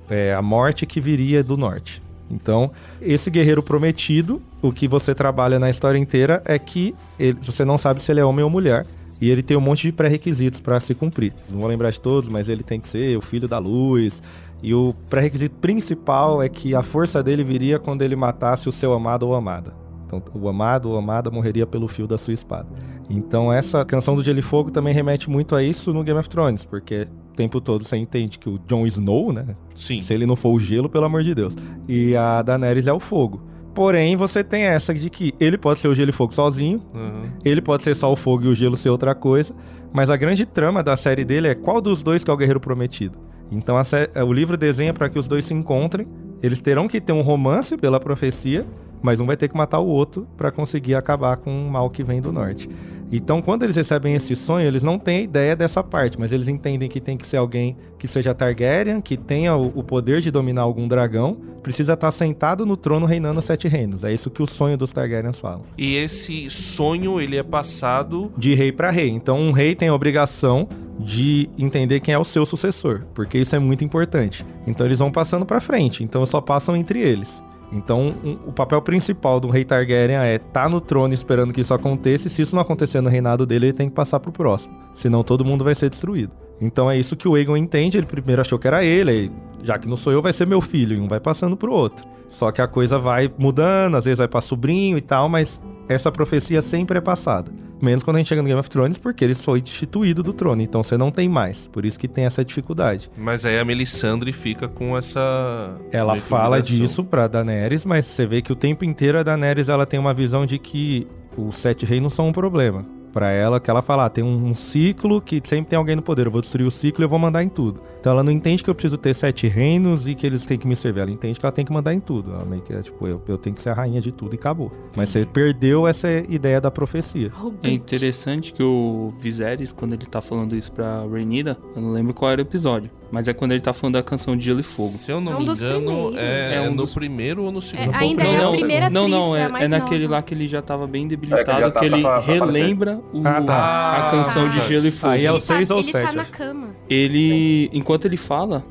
é, a morte que viria do norte. Então, esse guerreiro prometido, o que você trabalha na história inteira é que ele, você não sabe se ele é homem ou mulher. E ele tem um monte de pré-requisitos para se cumprir. Não vou lembrar de todos, mas ele tem que ser o filho da luz. E o pré-requisito principal é que a força dele viria quando ele matasse o seu amado ou amada. Então, o amado ou amada morreria pelo fio da sua espada. Então, essa canção do Gelo e Fogo também remete muito a isso no Game of Thrones, porque tempo todo você entende que o Jon Snow, né? Sim. Se ele não for o gelo, pelo amor de Deus. E a Daenerys é o fogo. Porém, você tem essa de que ele pode ser o gelo e fogo sozinho, Uhum. ele pode ser só o fogo e o gelo ser outra coisa, mas a grande trama da série dele é qual dos dois que é o guerreiro prometido. Então sé- o livro desenha para que os dois se encontrem, eles terão que ter um romance pela profecia, mas um vai ter que matar o outro para conseguir acabar com o mal que vem do norte. Então, quando eles recebem esse sonho, eles não têm ideia dessa parte, mas eles entendem que tem que ser alguém que seja Targaryen, que tenha o, poder de dominar algum dragão, precisa estar sentado no trono reinando os sete reinos. É isso que o sonho dos Targaryens falam E esse sonho, ele é passado... de rei para rei. Então, um rei tem a obrigação de entender quem é o seu sucessor, porque isso é muito importante. Então, eles vão passando para frente. Então, só passam entre eles. Então, um- o papel principal do rei Targaryen é estar no trono esperando que isso aconteça. E se isso não acontecer no reinado dele, ele tem que passar pro próximo. Senão, todo mundo vai ser destruído. Então, é isso que o Aegon entende. Ele primeiro achou que era ele, aí, já que não sou eu, vai ser meu filho. E um vai passando pro outro. Só que a coisa vai mudando, às vezes vai pra sobrinho e tal, mas essa profecia sempre é passada. Menos quando a gente chega no Game of Thrones, porque ele foi destituído do trono, então você não tem mais. Por isso que tem essa dificuldade. Mas aí a Melisandre fica com essa... Ela fala disso pra Daenerys, mas você vê que o tempo inteiro a Daenerys ela tem uma visão de que os sete reinos são um problema. Pra ela, que ela fala, ah, tem um, ciclo que sempre tem alguém no poder. Eu vou destruir o ciclo e eu vou mandar em tudo. Então ela não entende que eu preciso ter sete reinos e que eles têm que me servir. Ela entende que ela tem que mandar em tudo. Ela meio que é tipo, eu, eu tenho que ser a rainha de tudo e acabou. Mas você perdeu essa ideia da profecia. É interessante que o Viserys, quando ele tá falando isso pra Rhaenyra, eu não lembro qual era o episódio, mas é quando ele tá falando da canção de Gelo e Fogo. Se eu não É um me dos engano, é, É um no dos- primeiro ou no segundo. É, Foi o ainda primeiro é a primeira segundo? não, não, é, é naquele nova. lá que ele já tava bem É, que debilitado, já tá que ele relembra o- Ah, tá. a canção de Ah, Gelo e Fogo. Aí é o Ele tá, seis ou ele sete, tá na cama. Ele, enquanto ele fala,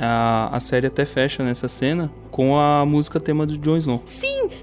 a, a série até fecha nessa cena com a música tema do Jon Snow.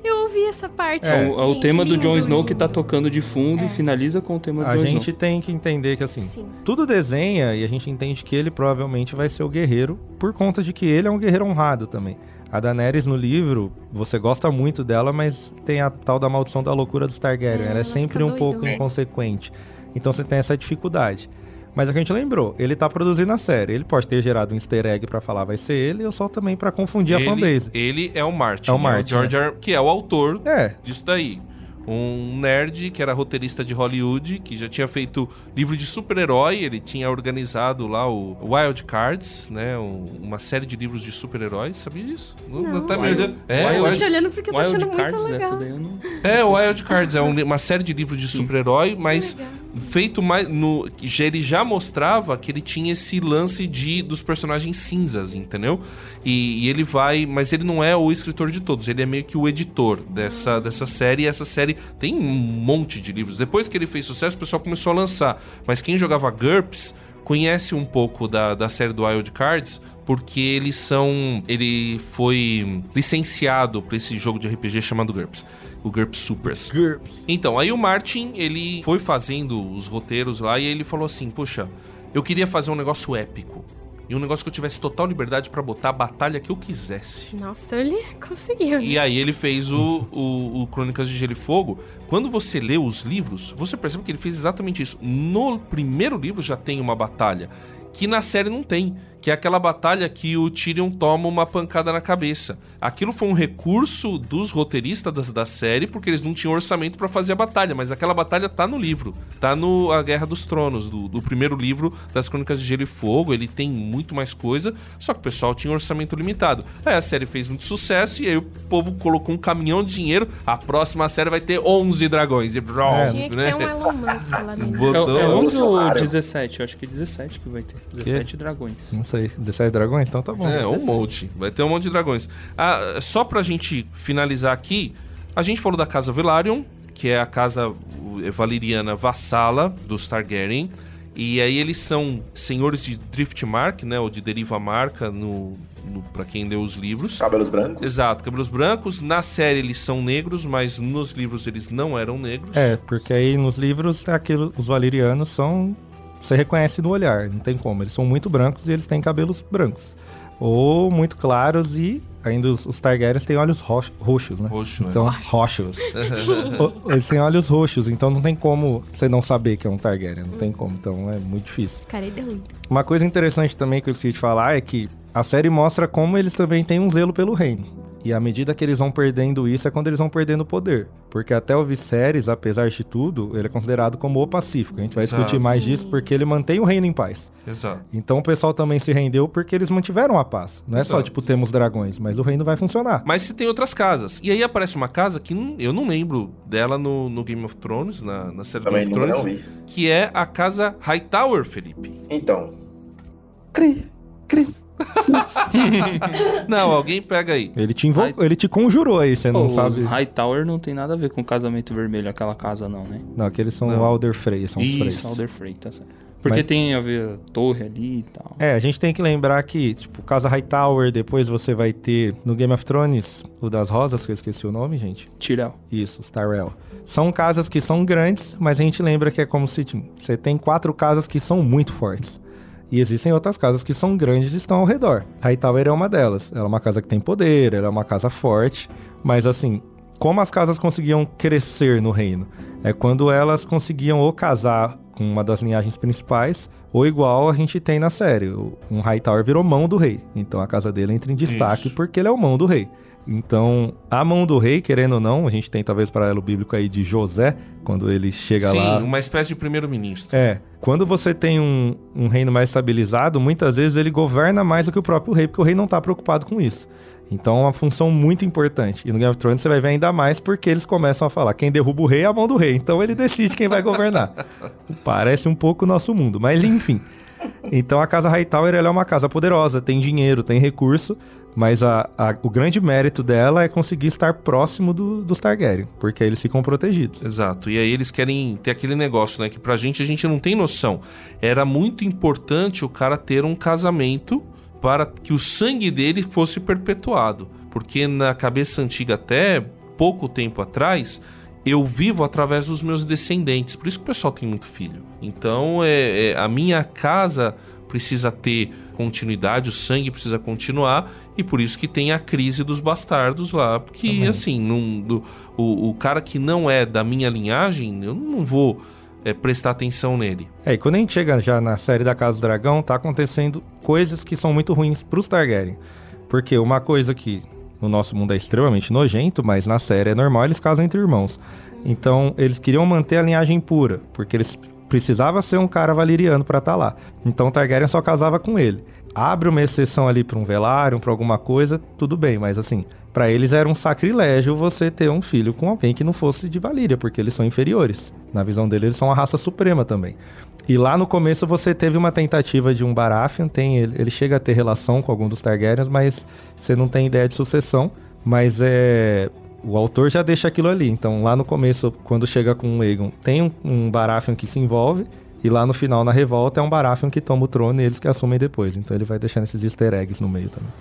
Eu ouvi essa parte. É. É o, é o Gente, tema do lindo, Jon Snow lindo. que tá tocando de fundo É. e finaliza com o tema do A Jon gente Snow. tem que entender que assim, Sim. tudo desenha e a gente entende que ele provavelmente vai ser o guerreiro por conta de que ele é um guerreiro honrado também. A Daenerys no livro, você gosta muito dela, mas tem a tal da maldição da loucura dos Targaryen. É, ela é ela sempre fica um doida. pouco É. inconsequente. Então você tem essa dificuldade. Mas a gente lembrou, ele tá produzindo a série. Ele pode ter gerado um easter egg pra falar vai ser ele, ou só também pra confundir a ele, fanbase. ele é o Martin. É o né? Martin, George R. que é o autor É, disso daí. Um nerd que era roteirista de Hollywood, que já tinha feito livro de super-herói, ele tinha organizado lá o Wild Cards, né? um- uma série de livros de super-heróis, sabia disso? Não. tá me olhando? É, Wild- Eu tô Wild- te olhando porque eu tô Wild achando muito Cards legal. dessa daí eu não... é, o Wild Cards é um uma série de livros de super-herói, mas legal. feito mais no ele já mostrava que ele tinha esse lance de dos personagens cinzas, entendeu? E, e ele vai, mas ele não é o escritor de todos, ele é meio que o editor dessa, dessa série. E essa série tem um monte de livros. Depois que ele fez sucesso, o pessoal começou a lançar. Mas quem jogava GURPS conhece um pouco da, da série do Wild Cards. Porque eles são. Ele foi licenciado para esse jogo de RPG chamado GURPS. O GURPS Supers. Então, aí o Martin, ele foi fazendo os roteiros lá e ele falou assim: Poxa, eu queria fazer um negócio épico. E um negócio que eu tivesse total liberdade pra botar a batalha que eu quisesse. Nossa, ele conseguiu. E aí ele fez o, o, o Crônicas de Gelo e Fogo. Quando você lê os livros, você percebe que ele fez exatamente isso. No primeiro livro já tem uma batalha. Que na série não tem. Que é aquela batalha que o Tyrion toma uma pancada na cabeça. Aquilo foi um recurso dos roteiristas da, da série, porque eles não tinham orçamento pra fazer a batalha. Mas aquela batalha tá no livro. Tá no A Guerra dos Tronos, do, do primeiro livro das Crônicas de Gelo e Fogo. Ele tem muito mais coisa. Só que o pessoal tinha um orçamento limitado. Aí a série fez muito sucesso e aí o povo colocou um caminhão de dinheiro. A próxima série vai ter 11 dragões. E, É. Tinha que né? ter um Elon Musk lá dentro. Botou- É, é 11 ou Bolsonaro. 17? Eu acho que é 17 que vai ter. 17 dragões. não sei, 17 dragões? Então tá bom. É, um monte. Vai ter um monte de dragões. Ah, só pra gente finalizar aqui, a gente falou da Casa Velaryon, que é a casa valeriana vassala dos Targaryen. E aí eles são senhores de Driftmark, né? Ou de Deriva Marca, no, no, para quem leu os livros. Cabelos brancos? Exato, cabelos brancos. Na série eles são negros, mas nos livros eles não eram negros. É, porque aí nos livros é aquilo, os valerianos são. Você reconhece no olhar, não tem como. Eles são muito brancos e eles têm cabelos brancos. Ou muito claros e ainda os, os Targaryens têm olhos roxos, roxos né? Roxo, então, é. roxos. Eles têm olhos roxos, então não tem como você não saber que é um Targaryen. Não tem como, então é muito difícil. Esse cara deu ruim. Uma coisa interessante também que eu esqueci de falar é que a série mostra como eles também têm um zelo pelo reino. E à medida que eles vão perdendo isso é quando eles vão perdendo poder. Porque até o Viserys, apesar de tudo, ele é considerado como o pacífico. A gente vai Exato. discutir mais disso porque ele mantém o reino em paz. Exato. Então o pessoal também se rendeu porque eles mantiveram a paz. Não é só, Exato. tipo, temos dragões, mas o reino vai funcionar. Mas você tem outras casas. E aí aparece uma casa que eu não lembro dela no, no Game of Thrones, na, na série Também Game of Thrones, que é a casa Hightower, Felipe. Então. Cri, cri. Não, alguém pega aí. Ele te, invo... ele te conjurou aí, você não Pô, sabe. os Hightower não tem nada a ver com o casamento vermelho, aquela casa não, né? Não, aqueles são Não. o Alder Frey, são os Freys. Isso, Alder Frey, tá certo. Porque Mas- tem a ver a torre ali e tal. É, a gente tem que lembrar que, tipo, Casa Hightower, depois você vai ter no Game of Thrones, o das rosas, que eu esqueci o nome, gente. Tyrell. Isso, os Tyrell. São casas que são grandes, mas a gente lembra que é como se tipo, você tem quatro casas que são muito fortes. E existem outras casas que são grandes e estão ao redor. Hightower é uma delas. Ela é uma casa que tem poder, ela é uma casa forte, mas assim, como as casas conseguiam crescer no reino? É quando elas conseguiam ou casar com uma das linhagens principais, ou igual a gente tem na série. Um Hightower virou mão do rei. Então a casa dele entra em destaque Isso. porque ele é o mão do rei. Então, a mão do rei, querendo ou não, a gente tem talvez paralelo bíblico aí de José, quando ele chega Sim, lá. uma espécie de primeiro-ministro. É, quando você tem um, um reino mais estabilizado, muitas vezes ele governa mais do que o próprio rei, porque o rei não tá preocupado com isso. Então é uma função muito importante. E no Game of Thrones você vai ver ainda mais porque eles começam a falar: quem derruba o rei é a mão do rei. Então ele decide quem vai governar. Parece um pouco o nosso mundo, mas enfim. Então a casa Hightower ela é uma casa poderosa, tem dinheiro, tem recurso, mas a- a- o grande mérito dela é conseguir estar próximo do- dos Targaryen, porque aí eles ficam protegidos. Exato. E aí eles querem ter aquele negócio, né? Que pra gente a gente não tem noção. Era muito importante o cara ter um casamento para que o sangue dele fosse perpetuado. Porque na cabeça antiga, até pouco tempo atrás, eu vivo através dos meus descendentes. Por isso que o pessoal tem muito filho. Então, é, é, a minha casa precisa ter continuidade, o sangue precisa continuar, e por isso que tem a crise dos bastardos lá. Porque, assim, não- do- o, o cara que não é da minha linhagem, eu não vou é, prestar atenção nele. É, e quando a gente chega já na série da Casa do Dragão, tá acontecendo coisas que são muito ruins pros Targaryen. Porque uma coisa que no nosso mundo é extremamente nojento, mas na série é normal, eles casam entre irmãos. Então, eles queriam manter a linhagem pura, porque eles precisava ser um cara valeriano pra estar lá. Então, Targaryen só casava com ele. Abre uma exceção ali pra um velário, pra alguma coisa, tudo bem, mas assim, pra eles era um sacrilégio você ter um filho com alguém que não fosse de Valíria, porque eles são inferiores. Na visão deles, eles são a raça suprema também. E lá no começo você teve uma tentativa de um Baratheon, tem ele, ele chega a ter relação com algum dos Targaryens, mas você não tem ideia de sucessão. Mas é o autor já deixa aquilo ali. Então lá no começo, quando chega com o Aegon, tem um, um Baratheon que se envolve. E lá no final, na revolta, é um Baratheon que toma o trono e eles que assumem depois. Então ele vai deixando esses easter eggs no meio também.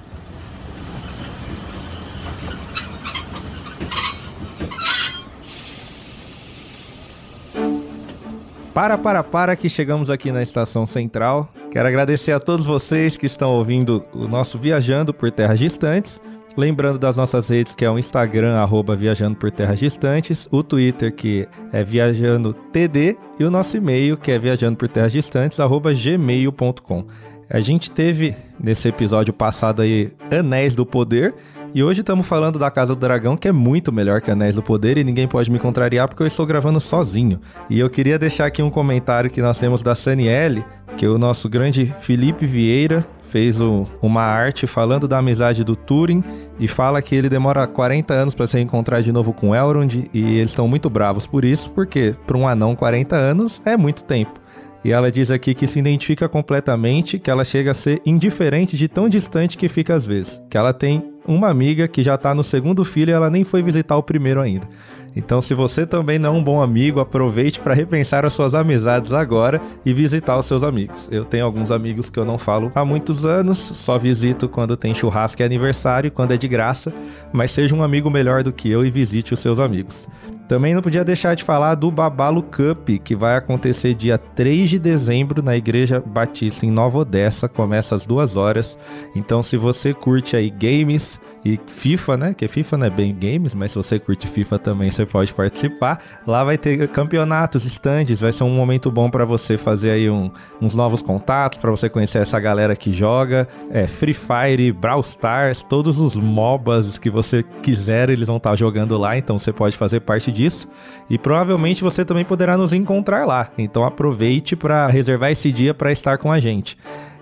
Para, para, para que chegamos aqui na estação central. Quero agradecer a todos vocês que estão ouvindo o nosso Viajando por Terras Distantes. Lembrando das nossas redes, que é o Instagram, arroba Viajando por Terras Distantes, o Twitter, que é Viajando TD, e o nosso e-mail, que é viajando por terras distantes, arroba gmail.com. A gente teve, nesse episódio passado aí, Anéis do Poder, e hoje estamos falando da Casa do Dragão, que é muito melhor que Anéis do Poder, e ninguém pode me contrariar porque eu estou gravando sozinho. E eu queria deixar aqui um comentário que nós temos da Saniele, que é o nosso grande Felipe Vieira fez o- uma arte falando da amizade do Turing e fala que ele demora 40 anos para se encontrar de novo com Elrond e eles estão muito bravos por isso, porque para um anão 40 anos é muito tempo. E ela diz aqui que se identifica completamente, que ela chega a ser indiferente de tão distante que fica às vezes. Que ela tem uma amiga que já tá no segundo filho e ela nem foi visitar o primeiro ainda. Então, se você também não é um bom amigo, aproveite para repensar as suas amizades agora e visitar os seus amigos. Eu tenho alguns amigos que eu não falo há muitos anos, só visito quando tem churrasco e aniversário, quando é de graça, mas seja um amigo melhor do que eu e visite os seus amigos. Também não podia deixar de falar do Babalo Cup, que vai acontecer dia 3 de dezembro na Igreja Batista em Nova Odessa, começa às duas horas. Então, se você curte aí games e FIFA, né? Que FIFA não é bem games, mas se você curte FIFA também, você pode participar. Lá vai ter campeonatos, stands, vai ser um momento bom para você fazer aí um, uns novos contatos, para você conhecer essa galera que joga é, Free Fire, Brawl Stars, todos os MOBAs que você quiser, eles vão estar tá jogando lá, então você pode fazer parte disso. E provavelmente você também poderá nos encontrar lá. Então aproveite para reservar esse dia para estar com a gente.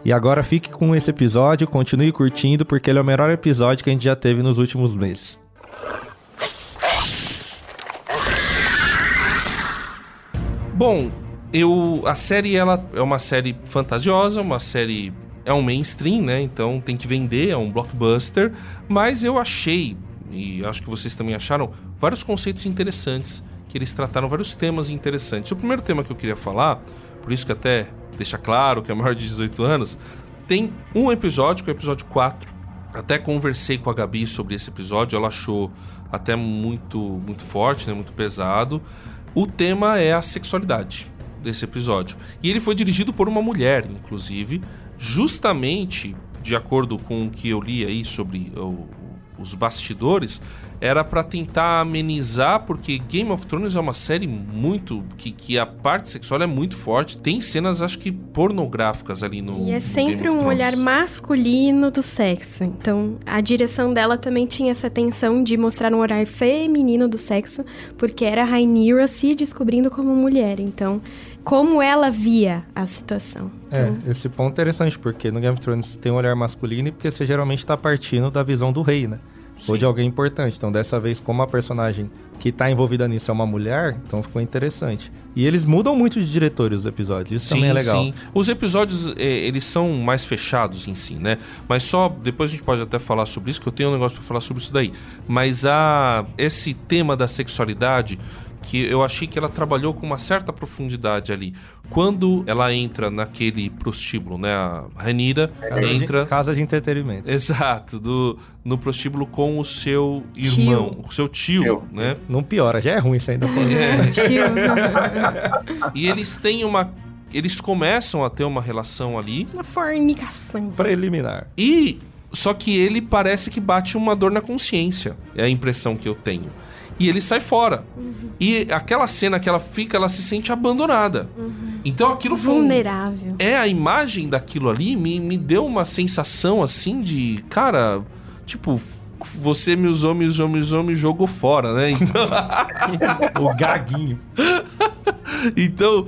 E agora fique com esse episódio, continue curtindo, porque ele é o melhor episódio que a gente já teve nos últimos meses. Bom, eu a série ela é uma série fantasiosa, uma série é um mainstream, né? Então tem que vender, é um blockbuster, mas eu achei e acho que vocês também acharam vários conceitos interessantes que eles trataram vários temas interessantes. O primeiro tema que eu queria falar, por isso que até deixa claro que é maior de 18 anos, tem um episódio, que é o episódio 4. Até conversei com a Gabi sobre esse episódio, ela achou até muito, muito forte, né, muito pesado. O tema é a sexualidade desse episódio. E ele foi dirigido por uma mulher, inclusive, justamente de acordo com o que eu li aí sobre os bastidores, era para tentar amenizar, porque Game of Thrones é uma série muito. Que, que a parte sexual é muito forte. Tem cenas, acho que, pornográficas ali no. E é sempre um olhar masculino do sexo. Então, a direção dela também tinha essa tensão de mostrar um olhar feminino do sexo, porque era a Rhaenyra se descobrindo como mulher. Então, como ela via a situação. É, então... esse ponto é interessante, porque no Game of Thrones tem um olhar masculino e porque você geralmente está partindo da visão do rei, né? Sim. ou de alguém importante. Então, dessa vez, como a personagem que está envolvida nisso é uma mulher, então ficou interessante. E eles mudam muito de diretores os episódios, isso sim, também é legal. Sim. Os episódios, é, eles são mais fechados em si, né? Mas só, depois a gente pode até falar sobre isso, que eu tenho um negócio para falar sobre isso daí. Mas a, esse tema da sexualidade que eu achei que ela trabalhou com uma certa profundidade ali. Quando ela entra naquele prostíbulo, né? A Ranira é, entra. De, casa de entretenimento. Exato, do, no prostíbulo com o seu irmão, tio. o seu tio, tio, né? Não piora, já é ruim isso ainda. É. Tio. e eles têm uma. Eles começam a ter uma relação ali. Uma fornicação. Preliminar. E. Só que ele parece que bate uma dor na consciência. É a impressão que eu tenho e ele sai fora. Uhum. E aquela cena que ela fica, ela se sente abandonada. Uhum. Então aquilo foi. Vulnerável. É, a imagem daquilo ali me, me deu uma sensação assim de. Cara, tipo, você me usou, me usou, me usou, me jogou fora, né? Então... o gaguinho. então,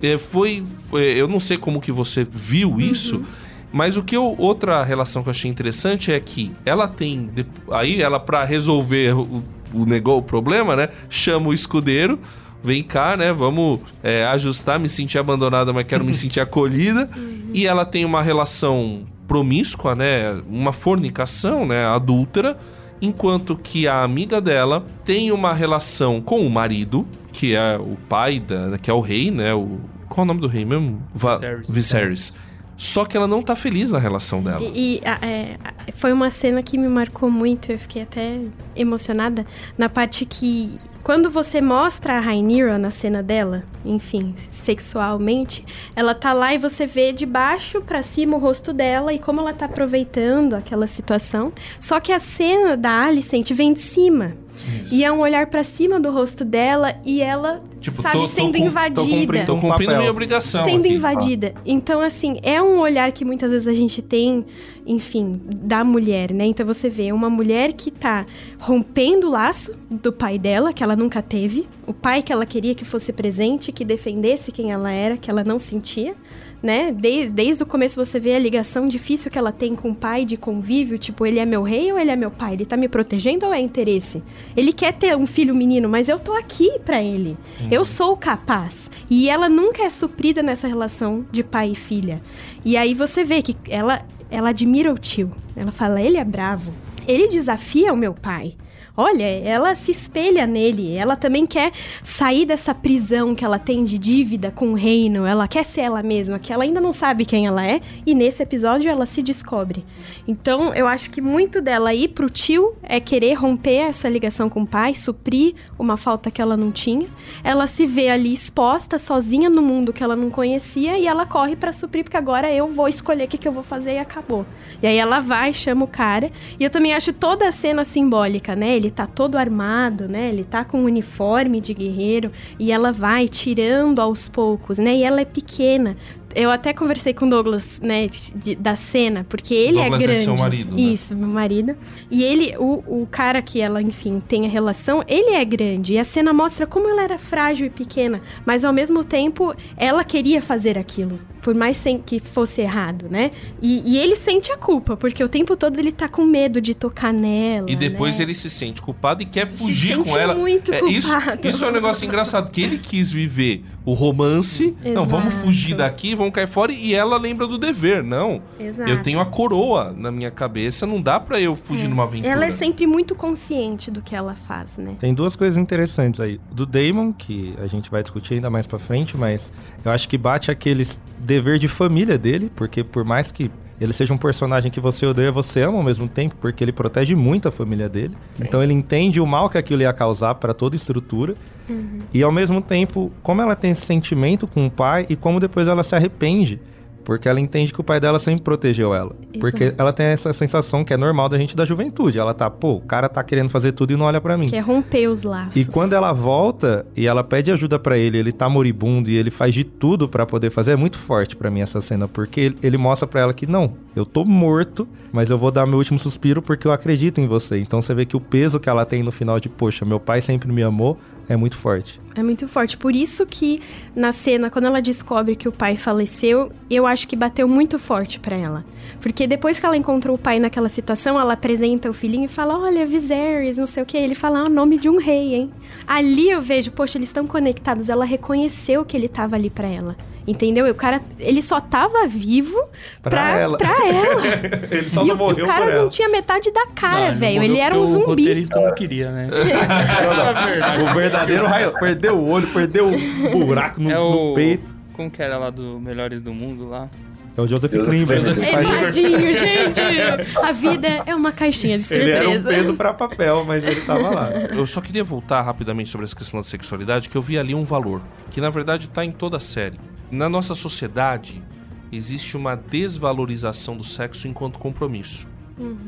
é, foi, foi, Eu não sei como que você viu uhum. isso. Mas o que eu, outra relação que eu achei interessante é que ela tem. Aí ela, para resolver o o, negou o problema, né? Chama o escudeiro, vem cá, né? Vamos é, ajustar, me sentir abandonada, mas quero me sentir acolhida. E ela tem uma relação promíscua, né? Uma fornicação, né? Adúltera. Enquanto que a amiga dela tem uma relação com o marido, que é o pai da, que é o rei, né? O, qual é o nome do rei mesmo? Viserys. Viserys. Só que ela não tá feliz na relação dela. E, e é, foi uma cena que me marcou muito, eu fiquei até emocionada, na parte que quando você mostra a Rhaenyra na cena dela, enfim, sexualmente, ela tá lá e você vê de baixo para cima o rosto dela e como ela tá aproveitando aquela situação. Só que a cena da Alicent vem de cima. Isso. E é um olhar para cima do rosto dela e ela, tipo, sabe, tô, sendo tô, invadida. Tô cumprindo, tô cumprindo minha obrigação. Sendo aqui. invadida. Então, assim, é um olhar que muitas vezes a gente tem, enfim, da mulher, né? Então você vê uma mulher que tá rompendo o laço do pai dela, que ela nunca teve. O pai que ela queria que fosse presente, que defendesse quem ela era, que ela não sentia né? Desde, desde o começo você vê a ligação difícil que ela tem com o pai de convívio, tipo, ele é meu rei ou ele é meu pai? Ele tá me protegendo ou é interesse? Ele quer ter um filho menino, mas eu tô aqui para ele. Uhum. Eu sou capaz. E ela nunca é suprida nessa relação de pai e filha. E aí você vê que ela ela admira o tio. Ela fala, ele é bravo. ele desafia o meu pai. Olha, ela se espelha nele. Ela também quer sair dessa prisão que ela tem de dívida com o reino. Ela quer ser ela mesma, que ela ainda não sabe quem ela é. E nesse episódio ela se descobre. Então eu acho que muito dela ir pro tio é querer romper essa ligação com o pai, suprir uma falta que ela não tinha. Ela se vê ali exposta, sozinha no mundo que ela não conhecia. E ela corre para suprir, porque agora eu vou escolher o que, que eu vou fazer e acabou. E aí ela vai, chama o cara. E eu também acho toda a cena simbólica, né? Ele tá todo armado, né? Ele tá com um uniforme de guerreiro e ela vai tirando aos poucos, né? E ela é pequena. Eu até conversei com o Douglas, né, de- da cena, porque ele Douglas é é grande. seu marido, né? Isso, meu marido. E ele, o, o cara que ela, enfim, tem a relação, ele é grande. E a cena mostra como ela era frágil e pequena, mas ao mesmo tempo ela queria fazer aquilo. Por mais sem que fosse errado, né? E, e ele sente a culpa, porque o tempo todo ele tá com medo de tocar nela. E depois né? ele se sente culpado e quer Se fugir sente com ela. muito É, isso, culpado. isso é um negócio engraçado, que ele quis viver o romance. Não, vamos Exato. fugir daqui, vamos cair fora. E ela lembra do dever. Não, Exato. eu tenho a coroa na minha cabeça, não dá pra eu fugir numa aventura. Ela é sempre muito consciente do que ela faz, né? Tem duas coisas interessantes aí. Do Damon, que a gente vai discutir ainda mais pra frente, mas eu acho que bate aquele dever de família dele, porque por mais que ele seja um personagem que você odeia, você ama ao mesmo tempo, porque ele protege muito a família dele. Então ele entende o mal que aquilo ia causar pra toda a estrutura. E ao mesmo tempo, como ela tem esse sentimento com o pai e como depois ela se arrepende. Porque ela entende que o pai dela sempre protegeu ela. Porque ela tem essa sensação que é normal da gente da juventude. Ela tá, pô, o cara tá querendo fazer tudo e não olha pra mim. Que é romper os laços. E quando ela volta e ela pede ajuda pra ele, ele tá moribundo e ele faz de tudo pra poder fazer, é muito forte pra mim essa cena, porque ele, ele mostra pra ela que não, eu tô morto, mas eu vou dar meu último suspiro porque eu acredito em você. Então você vê que o peso que ela tem no final de, poxa, meu pai sempre me amou, é muito forte. É muito forte. Por isso que na cena, quando ela descobre que o pai faleceu, eu acho que bateu muito forte pra ela. Porque depois que ela encontrou o pai naquela situação, ela apresenta o filhinho e fala: Olha, Viserys, não sei o que. Ele fala: ah, nome de um rei, hein? Ali eu vejo, poxa, eles estão conectados. Ela reconheceu que ele tava ali pra ela. Entendeu? E o cara, ele só tava vivo Pra pra, ela. pra ela. ele só e não o, morreu o cara por não ela. tinha metade da cara, Não, velho. morreu Ele era um porque O zumbi. roteirista não queria, né? Essa é a verdade. O verdadeiro raio, perdeu o olho, perdeu o buraco no, É no o. peito. Como que era lá do Melhores do Mundo lá? É o Joseph Joseph Klimber. Klimber. ele É, faz- tadinho, gente. A vida é uma caixinha de Ele era um surpresa. peso pra papel, mas ele tava lá. Eu só queria voltar rapidamente sobre essa questão da sexualidade, que eu vi ali um valor, que na verdade está em toda a série. Na nossa sociedade, existe uma desvalorização do sexo enquanto compromisso.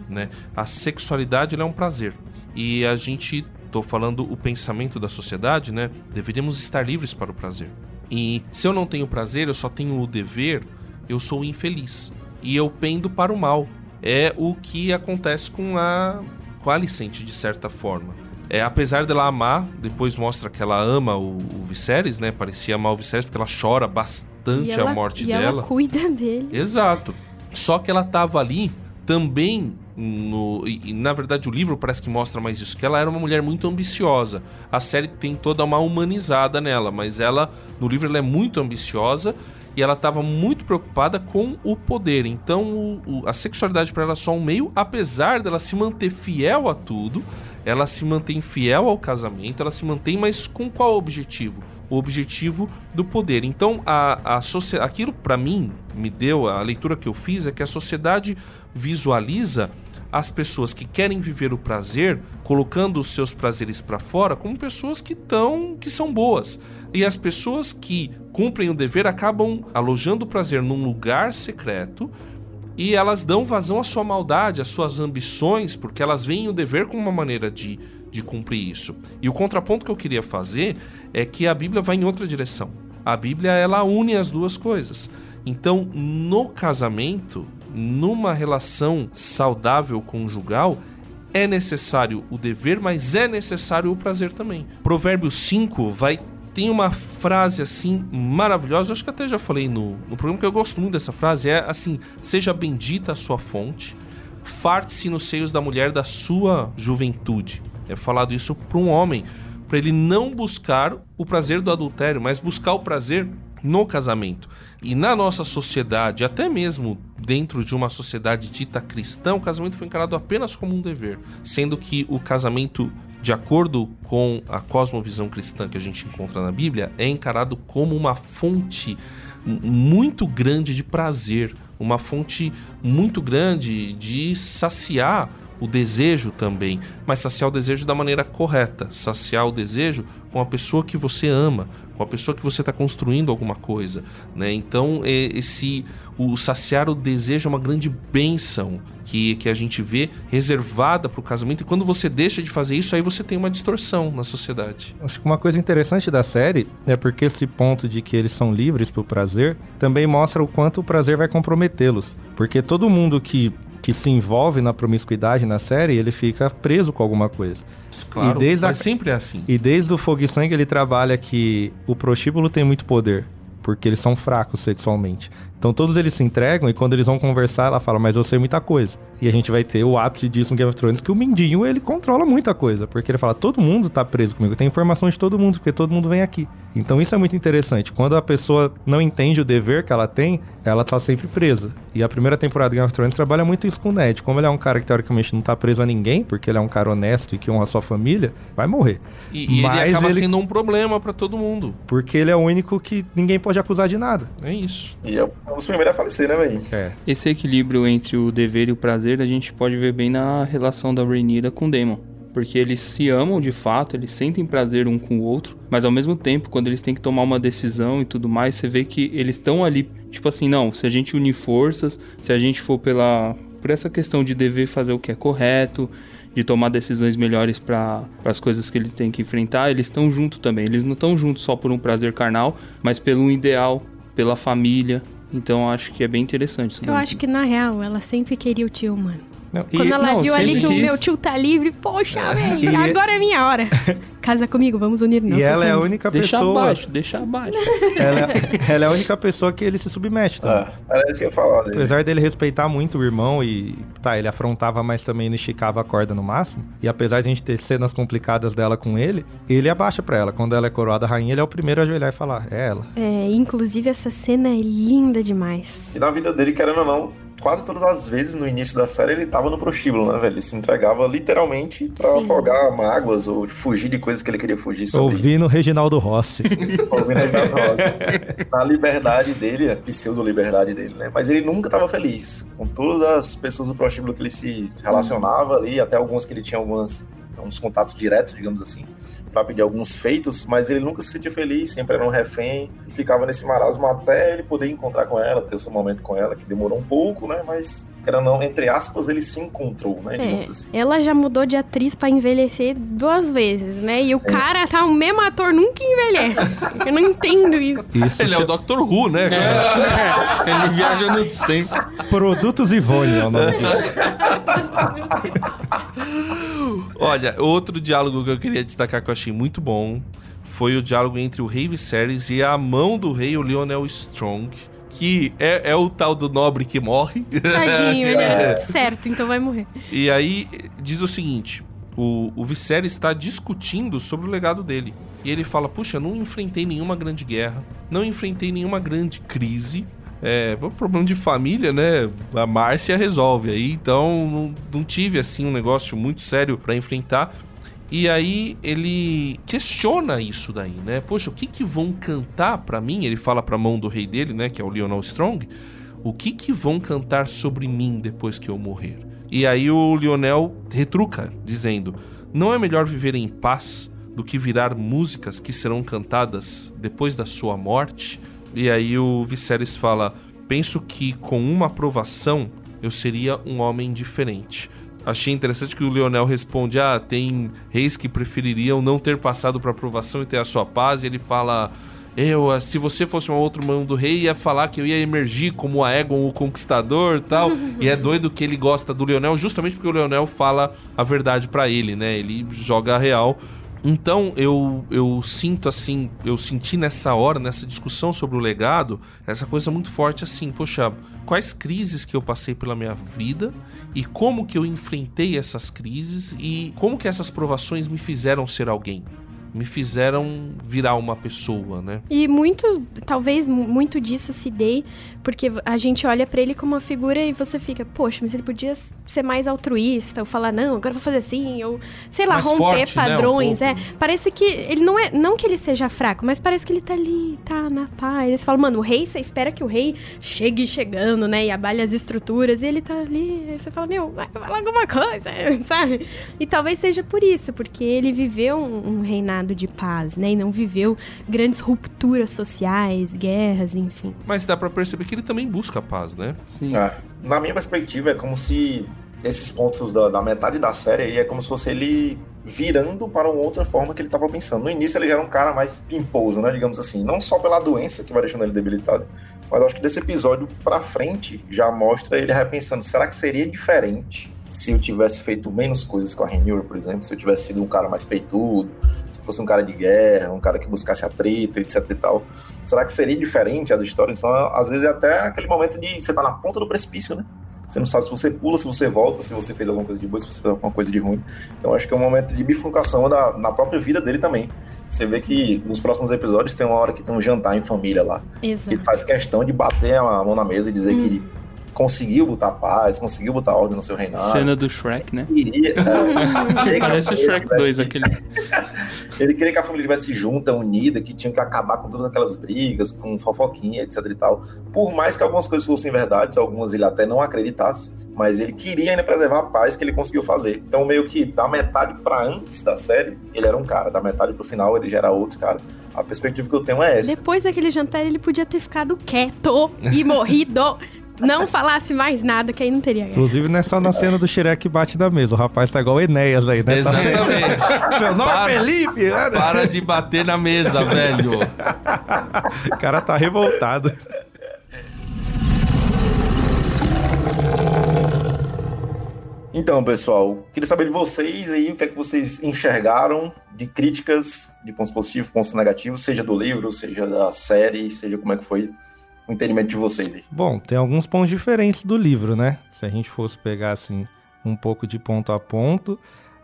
Né? A sexualidade é um prazer. E a gente, tô falando o pensamento da sociedade, né? Deveríamos estar livres para o prazer. E se eu não tenho prazer, eu só tenho o dever, eu sou infeliz. E eu pendo para o mal. É o que acontece com a com a Alicente, de certa forma. É, apesar dela amar, depois mostra que ela ama o, o Viserys, né? Parecia amar o Viserys porque ela chora bastante E a ela- morte e dela. ela cuida dele. Exato. Só que ela tava ali também no e, e, na verdade o livro parece que mostra mais isso que ela era uma mulher muito ambiciosa. A série tentou dar uma humanizada nela, mas ela no livro ela é muito ambiciosa e ela estava muito preocupada com o poder. Então o- o- a sexualidade para ela é só um meio, apesar dela se manter fiel a tudo, ela se mantém fiel ao casamento, ela se mantém, mas com qual objetivo? O objetivo do poder. Então, a, a aquilo para mim me deu, a leitura que eu fiz é que a sociedade visualiza as pessoas que querem viver o prazer, colocando os seus prazeres para fora, como pessoas que estão, que são boas. E as pessoas que cumprem o dever acabam alojando o prazer num lugar secreto e elas dão vazão à sua maldade, às suas ambições, porque elas veem o dever como uma maneira de, de cumprir isso. E o contraponto que eu queria fazer é que a Bíblia vai em outra direção. A Bíblia ela une as duas coisas. Então, no casamento, numa relação saudável conjugal, é necessário o dever, mas é necessário o prazer também. Provérbios 5 vai tem uma frase assim maravilhosa, acho que até já falei no, no programa que eu gosto muito dessa frase, é assim: seja bendita a sua fonte, farte-se nos seios da mulher da sua juventude. É falado isso para um homem, para ele não buscar o prazer do adultério, mas buscar o prazer no casamento. E na nossa sociedade, até mesmo dentro de uma sociedade dita cristã, o casamento foi encarado apenas como um dever, sendo que o casamento de acordo com a cosmovisão cristã que a gente encontra na Bíblia, é encarado como uma fonte muito grande de prazer, uma fonte muito grande de saciar o desejo também, mas saciar o desejo da maneira correta, saciar o desejo com a pessoa que você ama, com a pessoa que você está construindo alguma coisa, né? Então esse o saciar o desejo é uma grande benção que, que a gente vê reservada para o casamento e quando você deixa de fazer isso aí você tem uma distorção na sociedade. Acho que uma coisa interessante da série é porque esse ponto de que eles são livres para o prazer também mostra o quanto o prazer vai comprometê-los, porque todo mundo que que se envolve na promiscuidade na série, ele fica preso com alguma coisa. Claro, e desde mas a... sempre é assim. E desde o Fogo e Sangue ele trabalha que o prostíbulo tem muito poder, porque eles são fracos sexualmente. Então todos eles se entregam e quando eles vão conversar, ela fala, mas eu sei muita coisa. E a gente vai ter o ápice disso no Game of Thrones, que o Mindinho, ele controla muita coisa. Porque ele fala, todo mundo tá preso comigo, tem informação de todo mundo, porque todo mundo vem aqui. Então isso é muito interessante. Quando a pessoa não entende o dever que ela tem, ela tá sempre presa. E a primeira temporada do Game of Thrones trabalha muito isso com o Ned. Como ele é um cara que teoricamente não tá preso a ninguém, porque ele é um cara honesto e que honra a sua família, vai morrer. E, e ele acaba ele... sendo um problema para todo mundo. Porque ele é o único que ninguém pode acusar de nada. É isso. E é um dos primeiros a falecer, né, velho? É. Esse equilíbrio entre o dever e o prazer a gente pode ver bem na relação da Rhaenyra com Daemon. Porque eles se amam de fato, eles sentem prazer um com o outro, mas ao mesmo tempo, quando eles têm que tomar uma decisão e tudo mais, você vê que eles estão ali, tipo assim, não, se a gente unir forças, se a gente for pela por essa questão de dever fazer o que é correto, de tomar decisões melhores para as coisas que ele tem que enfrentar, eles estão juntos também. Eles não estão juntos só por um prazer carnal, mas pelo ideal, pela família, então acho que é bem interessante isso. Eu acho que na real ela sempre queria o tio, mano. Não, Quando e, ela não, viu ali que o meu tio tá livre, poxa, é. velho, agora é minha hora. Casa comigo, vamos unir nossas E ela é a única deixa pessoa. Abaixo, deixa abaixo, ela, ela, é a única pessoa que ele se submete também. Ah, era isso que eu ia falar. Dele. Apesar dele respeitar muito o irmão e. Tá, ele afrontava, mas também não esticava a corda no máximo. E apesar de a gente ter cenas complicadas dela com ele, ele abaixa pra ela. Quando ela é coroada rainha, ele é o primeiro a ajoelhar e falar: é ela. É, inclusive essa cena é linda demais. E na vida dele, querendo ou não, quase todas as vezes no início da série ele tava no prostíbulo, né, velho? Ele se entregava literalmente para afogar mágoas ou fugir de coisas que ele queria fugir. Sobre... Ouvindo Reginaldo Rossi. Ouvindo Reginaldo Rossi. Na liberdade dele, a pseudo-liberdade dele, né? Mas ele nunca tava feliz. Com todas as pessoas do prostíbulo que ele se relacionava ali, até algumas que ele tinha algumas, uns contatos diretos, digamos assim para pedir alguns feitos, mas ele nunca se sentia feliz, sempre era um refém, ficava nesse marasmo até ele poder encontrar com ela, ter o seu momento com ela, que demorou um pouco, né? Mas, querendo não, entre aspas, ele se encontrou, né? É, assim. Ela já mudou de atriz para envelhecer duas vezes, né? E o é. cara tá o mesmo ator, nunca envelhece. Eu não entendo isso. isso ele é o Dr. Who, né? É. ele viaja no tempo. Produtos Ivone é o nome disso. Olha, outro diálogo que eu queria destacar que eu achei muito bom foi o diálogo entre o rei Viserys e a mão do rei, o Lionel Strong. Que é, é o tal do nobre que morre. Tadinho, ele é certo, então vai morrer. E aí diz o seguinte: o, o Viserys está discutindo sobre o legado dele. E ele fala: Puxa, não enfrentei nenhuma grande guerra, não enfrentei nenhuma grande crise, é, um problema de família, né? A Márcia resolve aí, então não, não tive assim um negócio muito sério para enfrentar. E aí ele questiona isso daí, né? Poxa, o que que vão cantar para mim? Ele fala para mão do rei dele, né, que é o Lionel Strong. O que que vão cantar sobre mim depois que eu morrer? E aí o Lionel retruca, dizendo: "Não é melhor viver em paz do que virar músicas que serão cantadas depois da sua morte?" E aí o Viserys fala: Penso que com uma aprovação eu seria um homem diferente. Achei interessante que o Leonel responde: Ah, tem reis que prefeririam não ter passado para aprovação e ter a sua paz. E ele fala: Eu, se você fosse um outro mão do rei, ia falar que eu ia emergir como a Egon o Conquistador tal. e é doido que ele gosta do Leonel, justamente porque o Leonel fala a verdade para ele, né? Ele joga a real. Então eu, eu sinto assim, eu senti nessa hora, nessa discussão sobre o legado, essa coisa muito forte assim, poxa, quais crises que eu passei pela minha vida e como que eu enfrentei essas crises e como que essas provações me fizeram ser alguém. Me fizeram virar uma pessoa, né? E muito, talvez mu- muito disso se dê porque a gente olha pra ele como uma figura e você fica, poxa, mas ele podia ser mais altruísta, ou falar, não, agora eu vou fazer assim, ou sei lá, Mais romper forte, né, um padrões, é. Parece que ele não é, não que ele seja fraco, mas parece que ele tá ali, tá na paz. Eles falam, mano, o rei, você espera que o rei chegue chegando, né, e abale as estruturas, e ele tá ali, aí você fala, meu, vai falar alguma coisa, sabe? E talvez seja por isso, porque ele viveu um, um reinado de paz, né, e não viveu grandes rupturas sociais, guerras, enfim. Mas dá pra perceber que ele também busca a paz, né? Sim. É. Na minha perspectiva, é como se esses pontos da, da metade da série aí é como se fosse ele virando para uma outra forma que ele estava pensando. No início ele já era um cara mais pimposo, né, digamos assim, não só pela doença que vai deixando ele debilitado, mas acho que desse episódio pra frente já mostra ele repensando, será que seria diferente se eu tivesse feito menos coisas com a Renewal, por exemplo, se eu tivesse sido um cara mais peitudo, se fosse um cara de guerra, um cara que buscasse atrito, etc e tal. Será que seria diferente as histórias? Então, às vezes é até aquele momento de você tá na ponta do precipício, né? Você não sabe se você pula, se você volta, se você fez alguma coisa de boa, se você fez alguma coisa de ruim. Então acho que é um momento de bifurcação da, na própria vida dele também. Você vê que nos próximos episódios tem uma hora que tem um jantar em família lá. Que ele Exato. faz questão de bater a mão na mesa e dizer Hum. que conseguiu botar paz, conseguiu botar ordem no seu reinado. Cena do Shrek, né? Queria, é, queria que a Parece Shrek tivesse- 2, aquele. Ele queria que a família estivesse junta, unida, que tinha que acabar com todas aquelas brigas, com fofoquinha, etc e tal. Por mais que algumas coisas fossem verdades, algumas ele até não acreditasse, mas ele queria ainda preservar a paz que ele conseguiu fazer. Então, meio que da metade pra antes da série, ele era um cara, da metade pro final, ele já era outro cara. A perspectiva que eu tenho é essa. Depois daquele jantar, ele podia ter ficado quieto e morrido. Não falasse mais nada, que aí não teria guerra. Inclusive, não é só na cena do Shrek que bate da mesa. O rapaz tá igual o Enéas aí, né? Tá Exatamente. Meu nome Para. é Felipe! né? Para de bater na mesa, velho. O cara tá revoltado. Então, pessoal, queria saber de vocês aí o que é que vocês enxergaram de críticas, de pontos positivos, pontos negativos, seja do livro, seja da série, seja como é que foi o entendimento de vocês aí. Bom, tem alguns pontos diferentes do livro, né? Se a gente fosse pegar, assim, um pouco de ponto a ponto,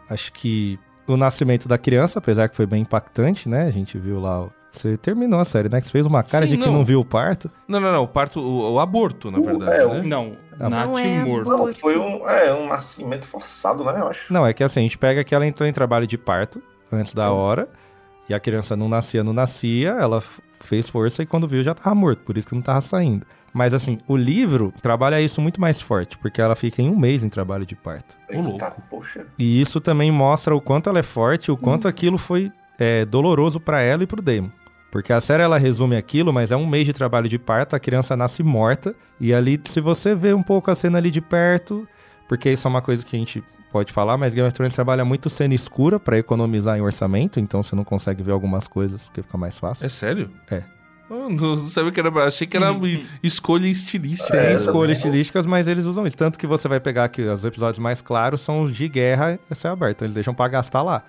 acho que o nascimento da criança, apesar que foi bem impactante, né? A gente viu lá. o- Você terminou a série, né? Que você fez uma cara Sim, de que não. não viu o parto. Não, não, não. O parto, o, o aborto, na verdade, é, né? Não, Não Nath é morto. aborto. Não, foi um, é, um nascimento forçado, né, eu acho. Não, é que assim, a gente pega que ela entrou em trabalho de parto antes da Sim. hora, e a criança não nascia, não nascia, ela fez força e quando viu já tava morto, por isso que não tava saindo. Mas assim, o livro trabalha isso muito mais forte, porque ela fica em um mês em trabalho de parto. Louco. Tá, poxa. E isso também mostra o quanto ela é forte, o quanto aquilo foi é, doloroso pra ela e pro Damon. Porque a série ela resume aquilo, mas é um mês de trabalho de parto, a criança nasce morta, e ali, se você vê um pouco a cena ali de perto, porque isso é uma coisa que a gente pode falar, mas Game of Thrones trabalha muito cena escura pra economizar em orçamento, então você não consegue ver algumas coisas porque fica mais fácil. É sério? É. Eu não sabia que era. Achei que era escolha estilística. Tem É, escolhas estilísticas, mas eles usam isso. Tanto que você vai pegar que os episódios mais claros são os de guerra a céu aberto. Então eles deixam pra gastar lá.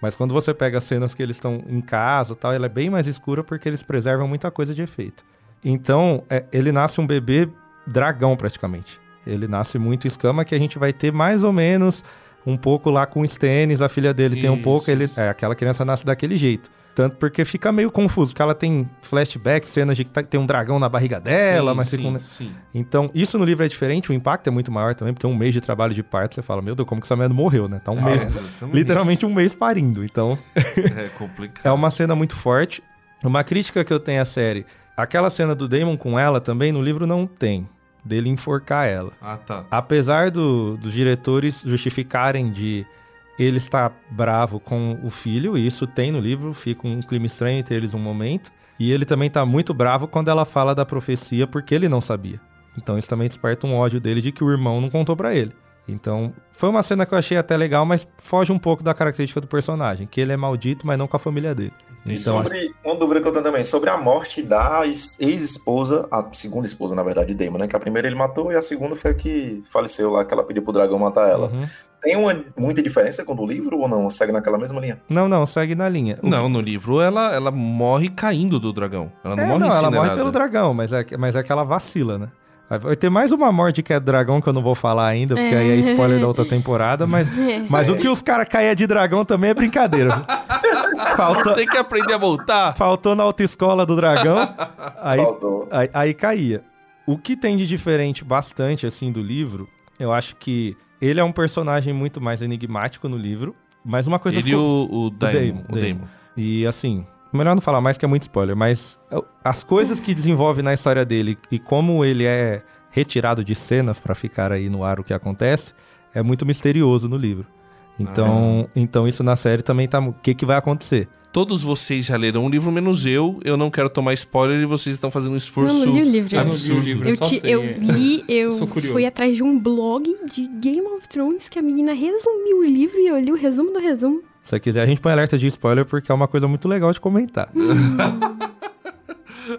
Mas quando você pega as cenas que eles estão em casa e tal, ela é bem mais escura porque eles preservam muita coisa de efeito. Então, é, ele nasce um bebê dragão praticamente. Ele nasce muito escama que a gente vai ter mais ou menos um pouco lá com o Stannis, a filha dele tem um Isso, pouco, ele, isso. é, aquela criança nasce daquele jeito. Tanto porque fica meio confuso, porque ela tem flashback, cenas de que tá- tem um dragão na barriga dela, Sim, mas sim, fica um, sim. então, isso no livro é diferente, o impacto é muito maior também, porque um mês de trabalho de parto, você fala, meu Deus, como que essa mulher morreu, né? Tá um mês, exatamente. literalmente um mês parindo. Então, É complicado. é uma cena muito forte. Uma crítica que eu tenho à série, aquela cena do Damon com ela também no livro não tem, dele enforcar ela. Ah, tá. Apesar do- dos diretores justificarem de ele estar bravo com o filho, e isso tem no livro, fica um clima estranho entre eles um momento. E ele também tá muito bravo quando ela fala da profecia porque ele não sabia. Então isso também desperta um ódio dele de que o irmão não contou pra ele. Então, foi uma cena que eu achei até legal, mas foge um pouco da característica do personagem, que ele é maldito, mas não com a família dele. E Então, sobre uma dúvida que eu tenho também, sobre a morte da ex- ex-esposa, a segunda esposa, na verdade, de Damon, né? Que a primeira ele matou e a segunda foi a que faleceu lá, que ela pediu pro dragão matar ela. uhum. Tem uma muita diferença com o livro ou não? Segue naquela mesma linha? Não, não, segue na linha. O Não, no livro ela, ela morre caindo do dragão. Ela não é, morre não, ela morre pelo dragão, mas é, mas é que ela vacila, né? Vai ter mais uma morte que é do dragão que eu não vou falar ainda, porque É. aí é spoiler da outra temporada, mas, mas o que os caras caem de dragão também é brincadeira. Faltou, Tem que aprender a voltar. faltou na autoescola do dragão. Aí, Faltou. aí, aí caía. O que tem de diferente bastante, assim, do livro, eu acho que ele é um personagem muito mais enigmático no livro, mas uma coisa Ele e ficou... o, o Daemon. O Daemon. E assim, melhor não falar mais que é muito spoiler, mas as coisas que desenvolve na história dele e como ele é retirado de cena pra ficar aí no ar o que acontece, é muito misterioso no livro. Então, então isso na série também tá. O que, que vai acontecer? Todos vocês já leram o livro, menos eu. Eu não quero tomar spoiler e vocês estão fazendo um Eu esforço. não li o livro. Eu Eu, não li o livro, eu, sei. eu li, eu fui atrás de um blog de Game of Thrones que a menina resumiu o livro e eu li o resumo do resumo. Se você quiser, a gente põe alerta de spoiler porque é uma coisa muito legal de comentar.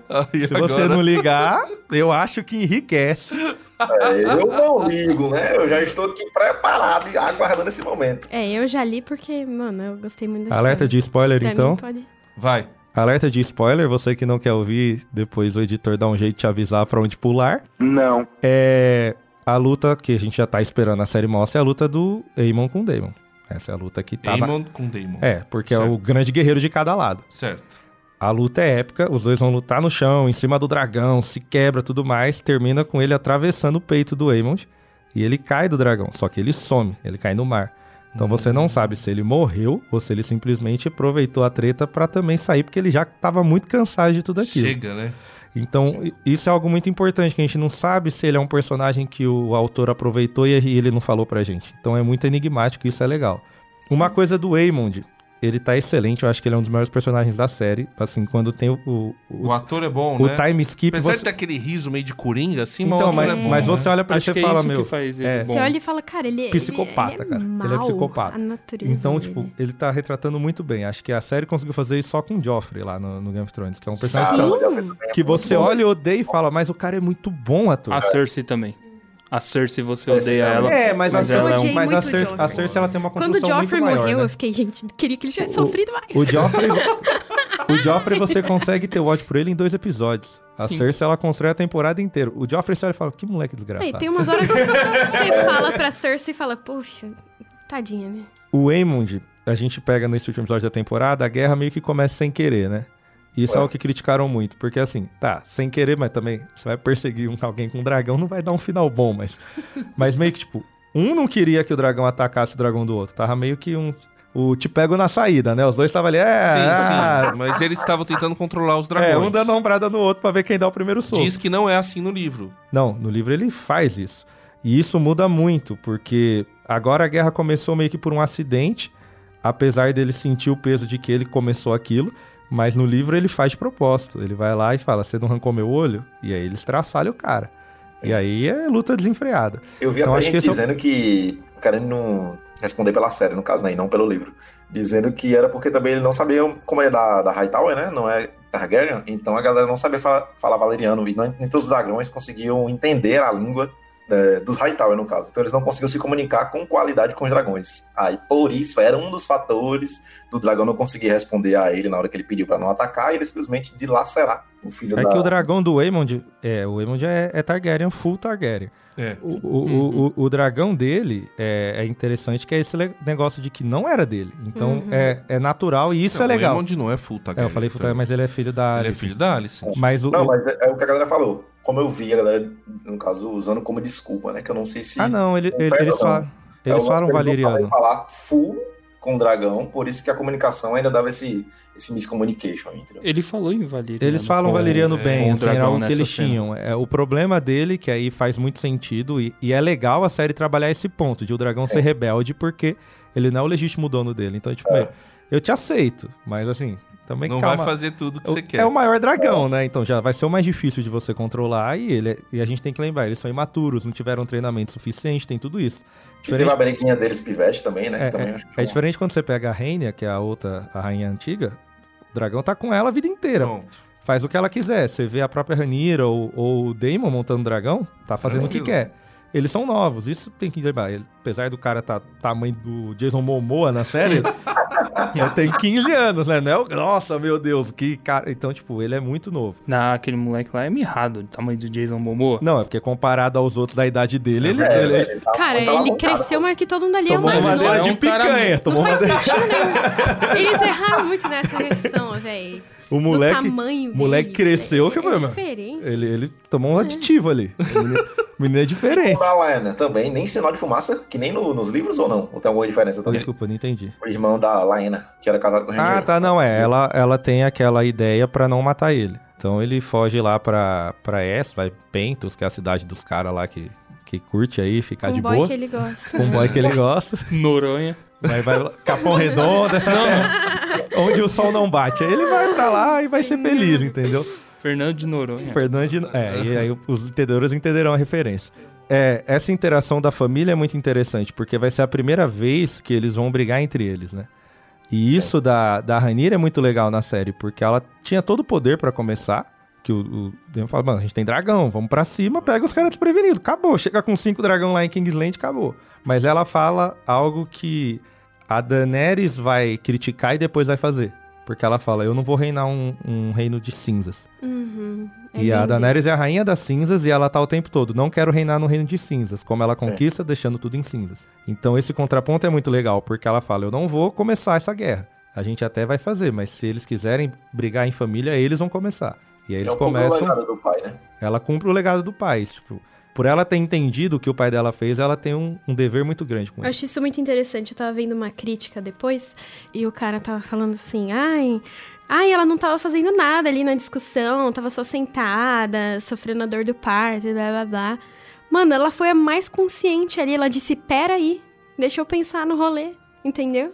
Aí Se você agora- não ligar, eu acho que enriquece. É, eu não ligo, né? Eu já estou aqui preparado e aguardando esse momento. É, eu já li porque, mano, eu gostei muito da Alerta história. de spoiler, Pra então. Pode... Vai. Alerta de spoiler, você que não quer ouvir, depois o editor dá um jeito de te avisar pra onde pular. Não. É. A luta que a gente já tá esperando a série mostra é a luta do Aemon com Daemon. Essa é a luta que tá. na- Aemon com Daemon. É, porque é Certo. o grande guerreiro de cada lado. Certo. A luta é épica, os dois vão lutar no chão, em cima do dragão, se quebra tudo mais, termina com ele atravessando o peito do Aemond e ele cai do dragão, só que ele some, ele cai no mar. Então você não sabe se ele morreu ou se ele simplesmente aproveitou a treta pra também sair, porque ele já tava muito cansado de tudo aquilo. Chega, né? Então, isso é algo muito importante, que a gente não sabe se ele é um personagem que o autor aproveitou e ele não falou pra gente. Então é muito enigmático e isso é legal. Uma coisa do Aemond, ele tá excelente, eu acho que ele é um dos melhores personagens da série. Assim, quando tem o, o, O ator é bom, o né? time skip, Apesar você... de ter aquele riso meio de coringa, assim, Então, o mas, é bom. mas né? você olha pra ele e que é fala, meu... é. Você olha e fala, cara, ele, Psicopata, ele é cara. Ele é psicopata. A natureza Então, dele. tipo, ele tá retratando muito bem. Acho que a série conseguiu fazer isso só com o Joffrey lá no, no Game of Thrones, que é um personagem Caramba, que- é você olha e odeia e fala, mas o cara é muito bom ator. A Cersei também. A Cersei, você odeia ela. É, mas, Mas a, ela é um- Cersei, mas a, Cersei, a. Cersei ela tem uma Quando o construção Joffrey muito maior, morreu, né? eu fiquei, gente, queria que ele tivesse O- sofrido mais. O Joffrey, o Joffrey você consegue ter ódio por ele em dois episódios. A Sim. Cersei ela constrói a temporada inteira. O Joffrey você olha e fala, que moleque desgraçado. Aí, tem umas horas que você fala pra Cersei e fala, puxa, tadinha, né? O Aemond, a gente pega nesse último episódio da temporada, a guerra meio que começa sem querer, né? Isso é Ué. o que criticaram muito, porque assim, tá, sem querer, mas também você vai perseguir um- alguém com um dragão, não vai dar um final bom, mas mas meio que tipo, um não queria que o dragão atacasse o dragão do outro, tava meio que um o te pego na saída, né? Os dois estavam ali, é, Sim, ah, sim. Mas eles estavam tentando controlar os dragões. é, um dando ombrada no outro pra ver quem dá o primeiro soco. Diz que não é assim no livro. Não, no livro ele faz isso. E isso muda muito, porque agora a guerra começou meio que por um acidente, apesar dele sentir o peso de que ele começou aquilo, mas no livro ele faz de propósito. Ele vai lá e fala: Você não arrancou meu olho? E aí ele estraçalha o cara. E aí é luta desenfreada. Eu vi Então, até acho que gente é o- dizendo que, querendo não responder pela série, no caso, né, e não pelo livro, dizendo que era porque também ele não sabia como ele é da, da Hightower, né, não é Targaryen, então a galera não sabia falar, falar valeriano, e não, nem todos os dragões conseguiam entender a língua é, dos Hightower, no caso. Então eles não conseguiam se comunicar com qualidade com os dragões. Aí, por isso, era um dos fatores do dragão não conseguir responder a ele na hora que ele pediu pra não atacar, e ele simplesmente dilacerar o filho É da... que o dragão do Aemond, é, o Aemond é, é Targaryen, full Targaryen. É. O, o, o, o- o dragão dele é, é interessante que é esse negócio de que não era dele. Então Uhum. é, é natural e isso Não, é legal. O Aemond não é full É, Targaryen. eu falei full então. Targaryen, mas ele é filho da Ele é filho da Alicent. Mas o, Não, o- mas é, é o que a galera falou. Como eu vi a galera, no caso, usando como desculpa, né? Que eu não sei se. Ah, não, ele, ele- eles, não. falam, É eles o não valeriano. falar full com o dragão, por isso que a comunicação ainda dava esse, esse miscommunication, entendeu? Ele falou em Valeriano. Eles falam com- valeriano é, bem, com o assim, era dragão algo que eles cena. tinham. É, o problema dele, que aí faz muito sentido, e, e é legal a série trabalhar esse ponto, de o dragão ser rebelde, porque ele não é o legítimo dono dele. Então, tipo, É. meu, eu te aceito, mas assim, também Não calma. vai fazer tudo que O- você quer. É o maior dragão, né? Então já vai ser o mais difícil de você controlar. E, ele, é- e a gente tem que lembrar, eles são imaturos, não tiveram treinamento suficiente, tem tudo isso. E teve a breguinha deles pivete também, né? É, que também é- acho que é foi- diferente quando você pega a Rainha, que é a outra, a rainha antiga. O dragão tá com ela a vida inteira. Pronto. Faz o que ela quiser. Você vê a própria Ranira ou, ou o Daemon montando o dragão, tá fazendo o que Tranquilo. quer. Eles são novos, isso tem que lembrar. Ele- apesar do cara tá tamanho do Jason Momoa na série, Eu tenho 15 anos, né? Não é o- Nossa, meu Deus, que cara. Então, tipo, ele é muito novo. Não, aquele moleque lá é mirrado, do tamanho do Jason Momoa. Não, é porque comparado aos outros da idade dele, ele, É, ele- ele tá Cara, ele alavancado, cresceu pô. mais que todo mundo ali. É tomou uma uma mas madeira é de cara- picanha. Não Tomou faz madeira... sentido nenhum. Eles erraram muito nessa questão, velho. O Do moleque, tamanho o moleque deles, cresceu, que é, é diferente. Ele, ele tomou um aditivo ali. O menino, o menino é diferente. Da Lana também, nem sinal de fumaça, que nem no- nos livros ou não? Ou tem alguma diferença também? Desculpa, não entendi. O irmão da Laena, que era casado com o Ah, tá, não, é. Ela, ela tem aquela ideia pra não matar ele. Então ele foge lá pra, pra S, vai Pentos, que é a cidade dos caras lá que, que curte aí, ficar Com de o boy boa. que ele gosta. Com o boy que ele gosta. Noronha. Vai lá, Capão Redondo, essa terra, onde o sol não bate. Aí ele vai pra lá e vai ser feliz, entendeu? Fernando de Noronha. Fernandes. É, e aí os entendedores entenderão a referência. É, essa interação da família é muito interessante, porque vai ser a primeira vez que eles vão brigar entre eles, né? E isso da, da Rhaenyra é muito legal na série, porque ela tinha todo o poder pra começar. Que o, o Demon fala, mano, a gente tem dragão, vamos pra cima, pega os caras desprevenidos. Acabou, chega com cinco dragão lá em Kingsland, acabou. Mas ela fala algo que a Daenerys vai criticar e depois vai fazer. Porque ela fala, eu não vou reinar um, um reino de cinzas. Uhum. É E a Daenerys isso. é a rainha das cinzas e ela tá o tempo todo. Não quero reinar no reino de cinzas. Como ela conquista, deixando tudo em cinzas. Então esse contraponto é muito legal, porque ela fala: eu não vou começar essa guerra. A gente até vai fazer, mas se eles quiserem brigar em família, eles vão começar. E aí É eles pouco o começam. legado do pai, né? Ela cumpre o legado do pai. Tipo, por ela ter entendido o que o pai dela fez, ela tem um, um dever muito grande com Eu ele. acho isso muito interessante. Eu tava vendo uma crítica depois e o cara tava falando assim: ai, ai, ela não tava fazendo nada ali na discussão, tava só sentada, sofrendo a dor do parto, blá blá blá. Mano, ela foi a mais consciente ali. Ela disse: peraí, deixa eu pensar no rolê, entendeu?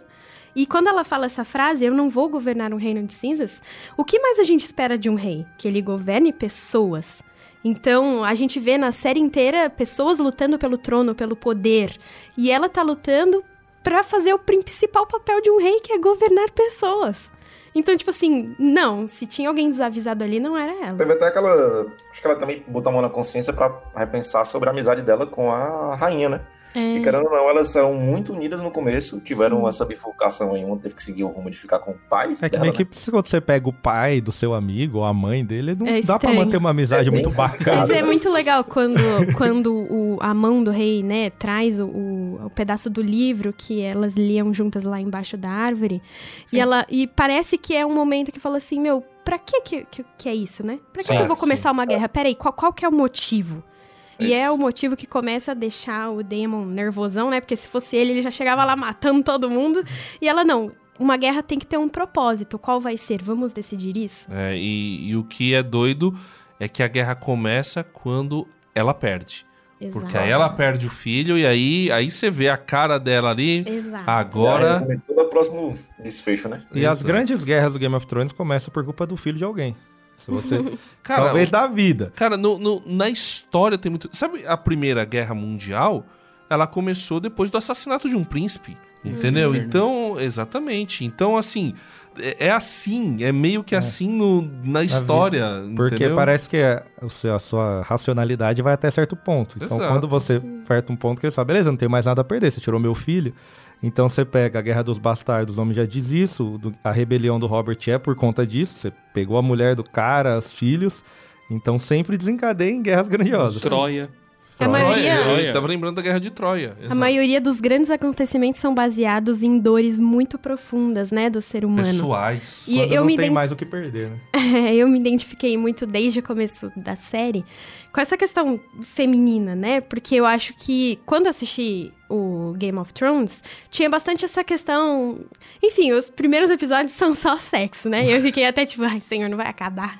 E quando ela fala essa frase, eu não vou governar um reino de cinzas, o que mais a gente espera de um rei? Que ele governe pessoas. Então, a gente vê na série inteira pessoas lutando pelo trono, pelo poder. E ela tá lutando pra fazer o principal papel de um rei, que é governar pessoas. Então, tipo assim, não, se tinha alguém desavisado ali, não era ela. Teve até aquela. Acho que ela também botou a mão na consciência pra repensar sobre a amizade dela com a rainha, né? É, E querendo ou não, elas eram muito unidas no começo, tiveram essa bifurcação aí, uma teve que seguir o rumo de ficar com o pai. É que dela, nem né? que se quando você pega o pai do seu amigo ou a mãe dele, não É dá pra estranho. manter uma amizade É muito bacana. Mas é muito legal quando, quando o, a mão do rei, né, traz o, o, o pedaço do livro que elas liam juntas lá embaixo da árvore. Sim. E ela e parece que é um momento que fala assim, meu, pra que que, que, que é isso, né? Pra que, Sim, que eu vou sim. começar uma guerra? Peraí, qual, qual que é o motivo? E é o motivo que começa a deixar o Demon nervosão, né? Porque se fosse ele, ele já chegava lá matando todo mundo. E ela, não, uma guerra tem que ter um propósito. Qual vai ser? Vamos decidir isso? É, e, e o que é doido é que a guerra começa quando ela perde. Porque Exato. aí ela perde o filho e aí, aí você vê a cara dela ali. Exato. Agora. resume todo o próximo desfecho, né? E as Exato. grandes guerras do Game of Thrones começam por culpa do filho de alguém. Se você. Cara, talvez da vida. Cara, no, no- na história tem muito. Sabe a Primeira Guerra Mundial? Ela começou depois do assassinato de um príncipe. Entendeu? Verdade. Então, exatamente. Então, assim, é, é assim, é meio que assim no, na história. Porque entendeu? parece que é- seu- a sua racionalidade vai até certo ponto. Então, Exato. quando você aperta um ponto que ele fala, beleza, não tem mais nada a perder, você tirou meu filho. Então você pega a Guerra dos Bastardos, o nome já diz isso, do- a rebelião do Robert é por conta disso. Você pegou a mulher do cara, os filhos. Então sempre desencadeia em guerras grandiosas. Troia. A Troia. maioria, Troia. eu tava lembrando da Guerra de Troia. A exato. maioria dos grandes acontecimentos são baseados em dores muito profundas, né, do ser humano. Pessoais. E Quando eu não me tem ident- mais o que perder, né? É, eu me identifiquei muito desde o começo da série com essa questão feminina, né? Porque eu acho que quando eu assisti o Game of Thrones, tinha bastante essa questão. Enfim, os primeiros episódios são só sexo, né? Eu fiquei até tipo, ai, senhor, não vai acabar.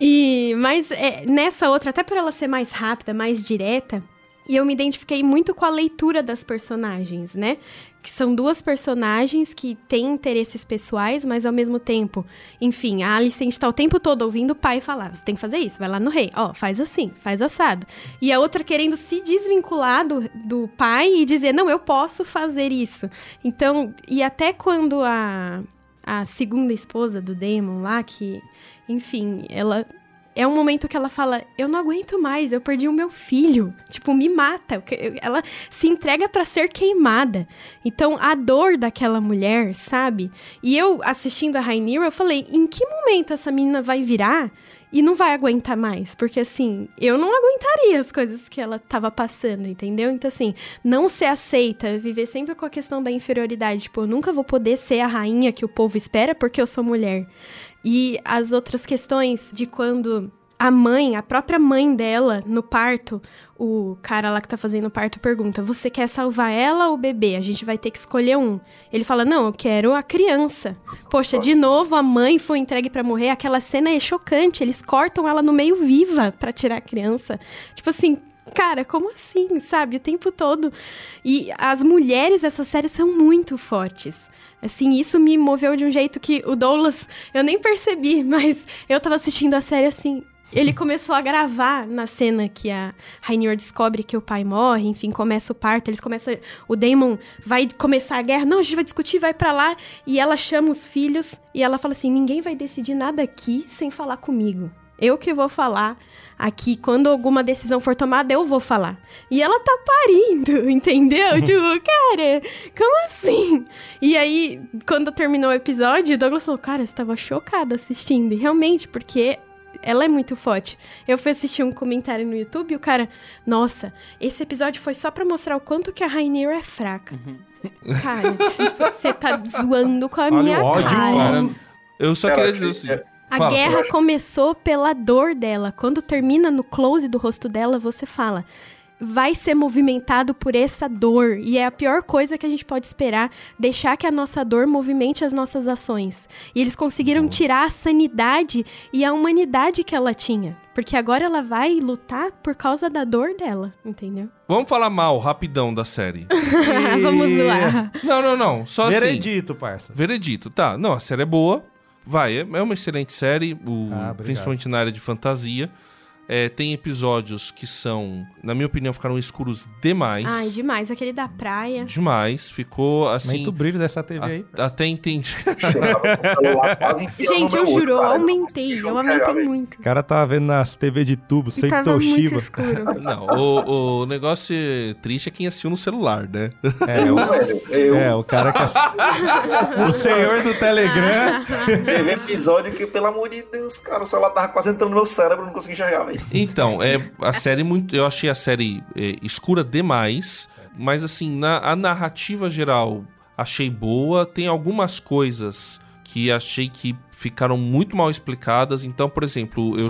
E, mas é, nessa outra, até por ela ser mais rápida, mais direta, e eu me identifiquei muito com a leitura das personagens, né? Que são duas personagens que têm interesses pessoais, mas ao mesmo tempo enfim, a Alicent tá o tempo todo ouvindo o pai falar: você tem que fazer isso, vai lá no rei, ó, faz assim, faz assado. E a outra querendo se desvincular do, do pai e dizer: não, eu posso fazer isso. Então, e até quando a, a segunda esposa do Damon lá, que, enfim, ela. É um momento que ela fala: Eu não aguento mais, eu perdi o meu filho. Tipo, me mata. Ela se entrega para ser queimada. Então, a dor daquela mulher, sabe? E eu, assistindo a Rainira, eu falei: Em que momento essa menina vai virar? e não vai aguentar mais. Porque, assim, eu não aguentaria as coisas que ela tava passando, entendeu? Então, assim, não ser aceita, viver sempre com a questão da inferioridade. Tipo, eu nunca vou poder ser a rainha que o povo espera porque eu sou mulher. E as outras questões de quando a mãe, a própria mãe dela, no parto, o cara lá que tá fazendo o parto pergunta: Você quer salvar ela ou o bebê? A gente vai ter que escolher um. Ele fala: Não, eu quero a criança. Poxa, de novo a mãe foi entregue para morrer. Aquela cena é chocante. Eles cortam ela no meio viva para tirar a criança. Tipo assim, cara, como assim, sabe? O tempo todo. E as mulheres dessa série são muito fortes. Assim, isso me moveu de um jeito que o Douglas, eu nem percebi, mas eu tava assistindo a série assim, ele começou a gravar na cena que a Rainier descobre que o pai morre, enfim, começa o parto, eles começam, o Damon vai começar a guerra, não, a gente vai discutir, vai para lá, e ela chama os filhos e ela fala assim: "Ninguém vai decidir nada aqui sem falar comigo. Eu que vou falar aqui, quando alguma decisão for tomada, eu vou falar. E ela tá parindo, entendeu? tipo, cara, como assim? E aí, quando terminou o episódio, o Douglas falou, cara, você tava chocada assistindo. E realmente, porque ela é muito forte. Eu fui assistir um comentário no YouTube e o cara, nossa, esse episódio foi só pra mostrar o quanto que a Rainier é fraca. Uhum. Cara, você tá zoando com a Olha minha ódio, cara. cara. Eu só cara, queria dizer assim. A fala, guerra começou pela dor dela. Quando termina no close do rosto dela, você fala: vai ser movimentado por essa dor. E é a pior coisa que a gente pode esperar, deixar que a nossa dor movimente as nossas ações. E eles conseguiram tirar a sanidade e a humanidade que ela tinha. Porque agora ela vai lutar por causa da dor dela, entendeu? Vamos falar mal, rapidão, da série. Vamos zoar. Não, não, não. Só Veredito, assim. Veredito, parça. Veredito, tá. Não, a série é boa. Vai, é, é uma excelente série, o, ah, principalmente na área de fantasia. É, tem episódios que são, na minha opinião, ficaram escuros demais. Ai, demais. Aquele da praia. Demais. Ficou assim. Muito brilho dessa TV aí. A, até entendi. Gente, eu juro, eu aumentei. Eu aumentei muito. O cara tava vendo na TV de tubo, sem tava Toshiba. Muito escuro. Não, o, o negócio triste é quem assistiu no celular, né? É, o, eu. É, o cara que assistiu. o senhor do Telegram. Teve episódio que, pelo amor de Deus, cara, o celular tava quase entrando no meu cérebro, não consegui enxergar, velho. Então, é, a série muito. Eu achei a série é, escura demais. Mas assim, na, a narrativa geral achei boa. Tem algumas coisas que achei que ficaram muito mal explicadas. Então, por exemplo, eu.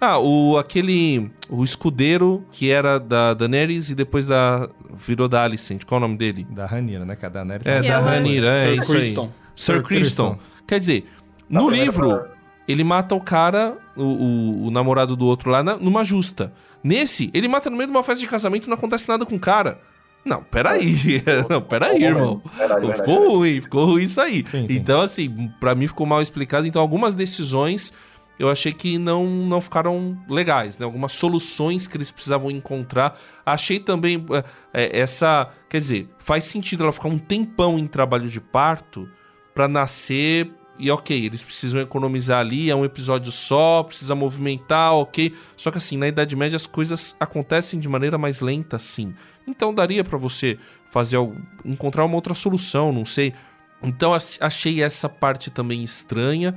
Ah, o aquele. O escudeiro que era da Daenerys e depois da. Virou da Alicent. Qual é o nome dele? Da Ranira, né? Que é da Daenerys. É, da Ranira, é Sir isso Criston. aí. Sir, Sir Criston. Quer dizer, no livro, ele mata o cara, o, o, o namorado do outro lá, na, numa justa. Nesse, ele mata no meio de uma festa de casamento e não acontece nada com o cara. Não, peraí. não, peraí, irmão. ficou ruim, ficou ruim isso aí. Sim, sim. Então, assim, para mim ficou mal explicado. Então, algumas decisões eu achei que não, não ficaram legais, né? Algumas soluções que eles precisavam encontrar. Achei também é, essa. Quer dizer, faz sentido ela ficar um tempão em trabalho de parto para nascer e ok, eles precisam economizar ali, é um episódio só, precisa movimentar, ok. Só que assim, na Idade Média as coisas acontecem de maneira mais lenta, sim. Então daria para você fazer encontrar uma outra solução, não sei. Então achei essa parte também estranha.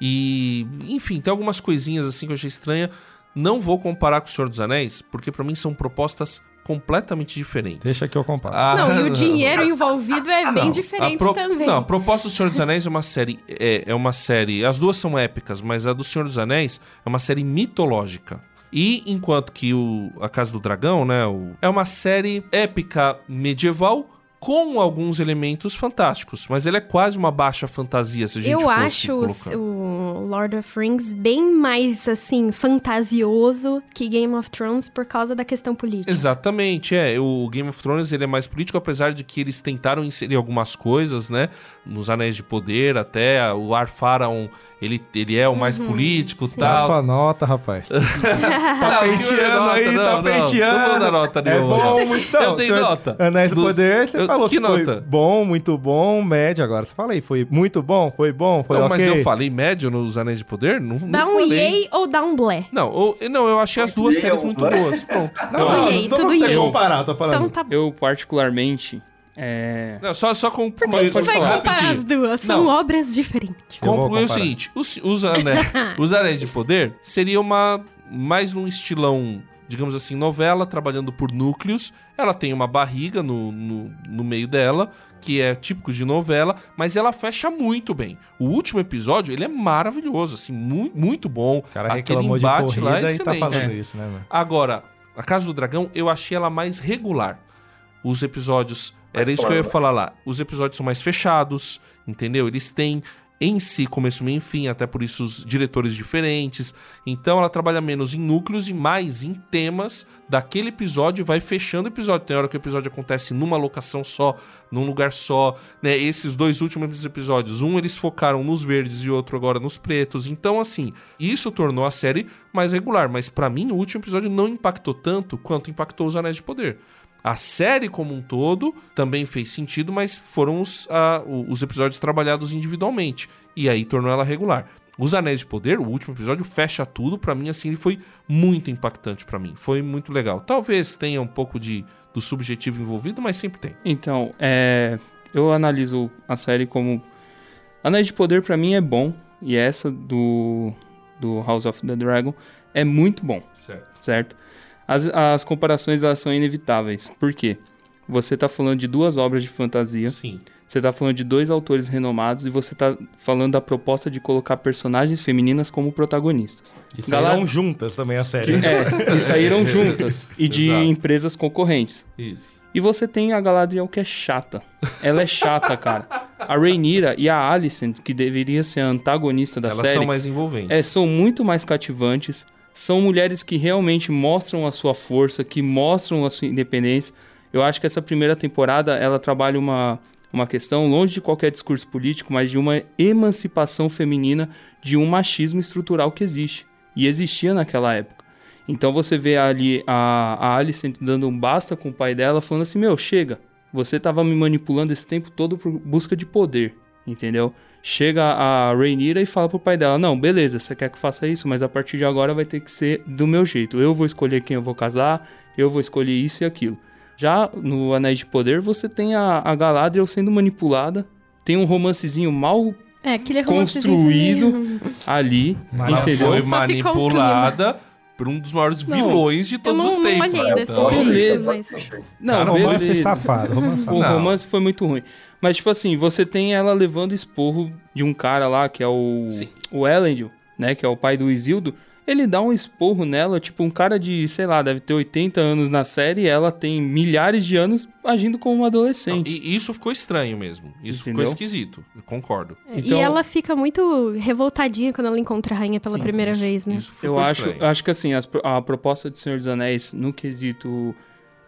E, enfim, tem algumas coisinhas assim que eu achei estranha. Não vou comparar com o Senhor dos Anéis, porque para mim são propostas completamente diferentes. Deixa que eu comparo. Ah, não, e o dinheiro envolvido é bem não, diferente pro, também. Não, a proposta do Senhor dos Anéis é uma série. É, é uma série. As duas são épicas, mas a do Senhor dos Anéis é uma série mitológica. E enquanto que o A Casa do Dragão, né, o, é uma série épica medieval com alguns elementos fantásticos, mas ele é quase uma baixa fantasia, se a gente Eu acho o Lord of Rings bem mais, assim, fantasioso que Game of Thrones por causa da questão política. Exatamente, é. O Game of Thrones, ele é mais político, apesar de que eles tentaram inserir algumas coisas, né, nos Anéis de Poder, até o Ar Pharaon ele, ele é o mais uhum, político e tal. Sua nota, rapaz. tá penteando aí, não, tá penteando. Não, não nota nenhuma. É bom, muito Eu tenho nota. Anéis do Poder, você eu, falou Que que, foi nota? bom, muito bom, médio. Agora você fala aí, foi muito bom, foi bom, foi Não, ok. mas eu falei médio nos Anéis de Poder? Não, não Dá um falei. yay ou dá um blé? Não, ou- não, eu achei as duas séries muito boas. Pronto. Não, Tudo não, yay, não yay. comparar, eu tô falando. Então tá Eu, particularmente, é... Não, só, só com. Por que, que vai falar, comparar rapidinho. as duas? São Não. obras diferentes. Concluir o comparar. seguinte: os, os, anéis, os Anéis de Poder seria uma. Mais num estilão, digamos assim, novela, trabalhando por núcleos. Ela tem uma barriga no, no, no meio dela, que é típico de novela, mas ela fecha muito bem. O último episódio, ele é maravilhoso, assim, muito, muito bom. Cara Aquele embate lá é e tá excelente. falando É. isso, né? Agora, a Casa do Dragão, eu achei ela mais regular. Os episódios. Mais era isso que eu ia falar lá. Os episódios são mais fechados, entendeu? Eles têm em si começo, meio e fim, até por isso os diretores diferentes. Então ela trabalha menos em núcleos e mais em temas daquele episódio e vai fechando o episódio. Tem hora que o episódio acontece numa locação só, num lugar só, né? Esses dois últimos episódios, um eles focaram nos verdes e outro agora nos pretos. Então assim, isso tornou a série mais regular, mas pra mim o último episódio não impactou tanto quanto impactou os Anéis de Poder. A série como um todo também fez sentido, mas foram os, os episódios trabalhados individualmente. E aí tornou ela regular. Os Anéis de Poder, o último episódio, fecha tudo. Pra mim, assim, ele foi muito impactante pra mim. Foi muito legal. Talvez tenha um pouco de, do subjetivo envolvido, mas sempre tem. Então, é, eu analiso a série como Anéis de Poder pra mim é bom e essa do do House of the Dragon é muito bom, Certo. certo? As, as comparações elas são inevitáveis. Por quê? Você tá falando de duas obras de fantasia, Sim. você tá falando de dois autores renomados e você tá falando da proposta de colocar personagens femininas como protagonistas. E saíram juntas também a série. É, e saíram juntas e de Exato. empresas concorrentes. Isso. E você tem a Galadriel que é chata. Ela é chata, cara. A Rhaenyra e a Alicent, que deveria ser a antagonista da Elas série, são mais envolventes. é, são muito mais cativantes. São mulheres que realmente mostram a sua força, que mostram a sua independência. Eu acho que essa primeira temporada ela trabalha uma, uma questão longe de qualquer discurso político, mas de uma emancipação feminina de um machismo estrutural que existe e existia naquela época. Então você vê ali a, a Alicent dando um basta com o pai dela, falando assim: Meu, chega, você tava me manipulando esse tempo todo por busca de poder, entendeu? Chega a Rhaenyra e fala pro pai dela: Não, beleza, você quer que eu faça isso, mas a partir de agora vai ter que ser do meu jeito. Eu vou escolher quem eu vou casar, eu vou escolher isso e aquilo. Já no Anéis de Poder, você tem a, a Galadriel sendo manipulada, tem um romancezinho mal É, aquele Construído. romancezinho. ali, Mas Ela entendeu? foi manipulada por um dos maiores Não, vilões de todos não, os não tempos. desse Então, jeito, beleza. mas... Não, Cara, romance beleza. safado, romance O safado. Não. romance foi muito ruim. Mas, tipo assim, você tem ela levando esporro de um cara lá, que é o, Sim. o Elendil, né? Que é o pai do Isildo. Ele dá um esporro nela, tipo, um cara de, sei lá, deve ter 80 anos na série e ela tem milhares de anos agindo como uma Não, adolescente. e isso ficou estranho mesmo. Isso ficou Entendeu? esquisito. Eu concordo. Então- E ela fica muito revoltadinha quando ela encontra a rainha pela Sim, primeira isso- vez, né? Isso ficou Eu acho, estranho. acho que assim, as a proposta de Senhor dos Anéis no quesito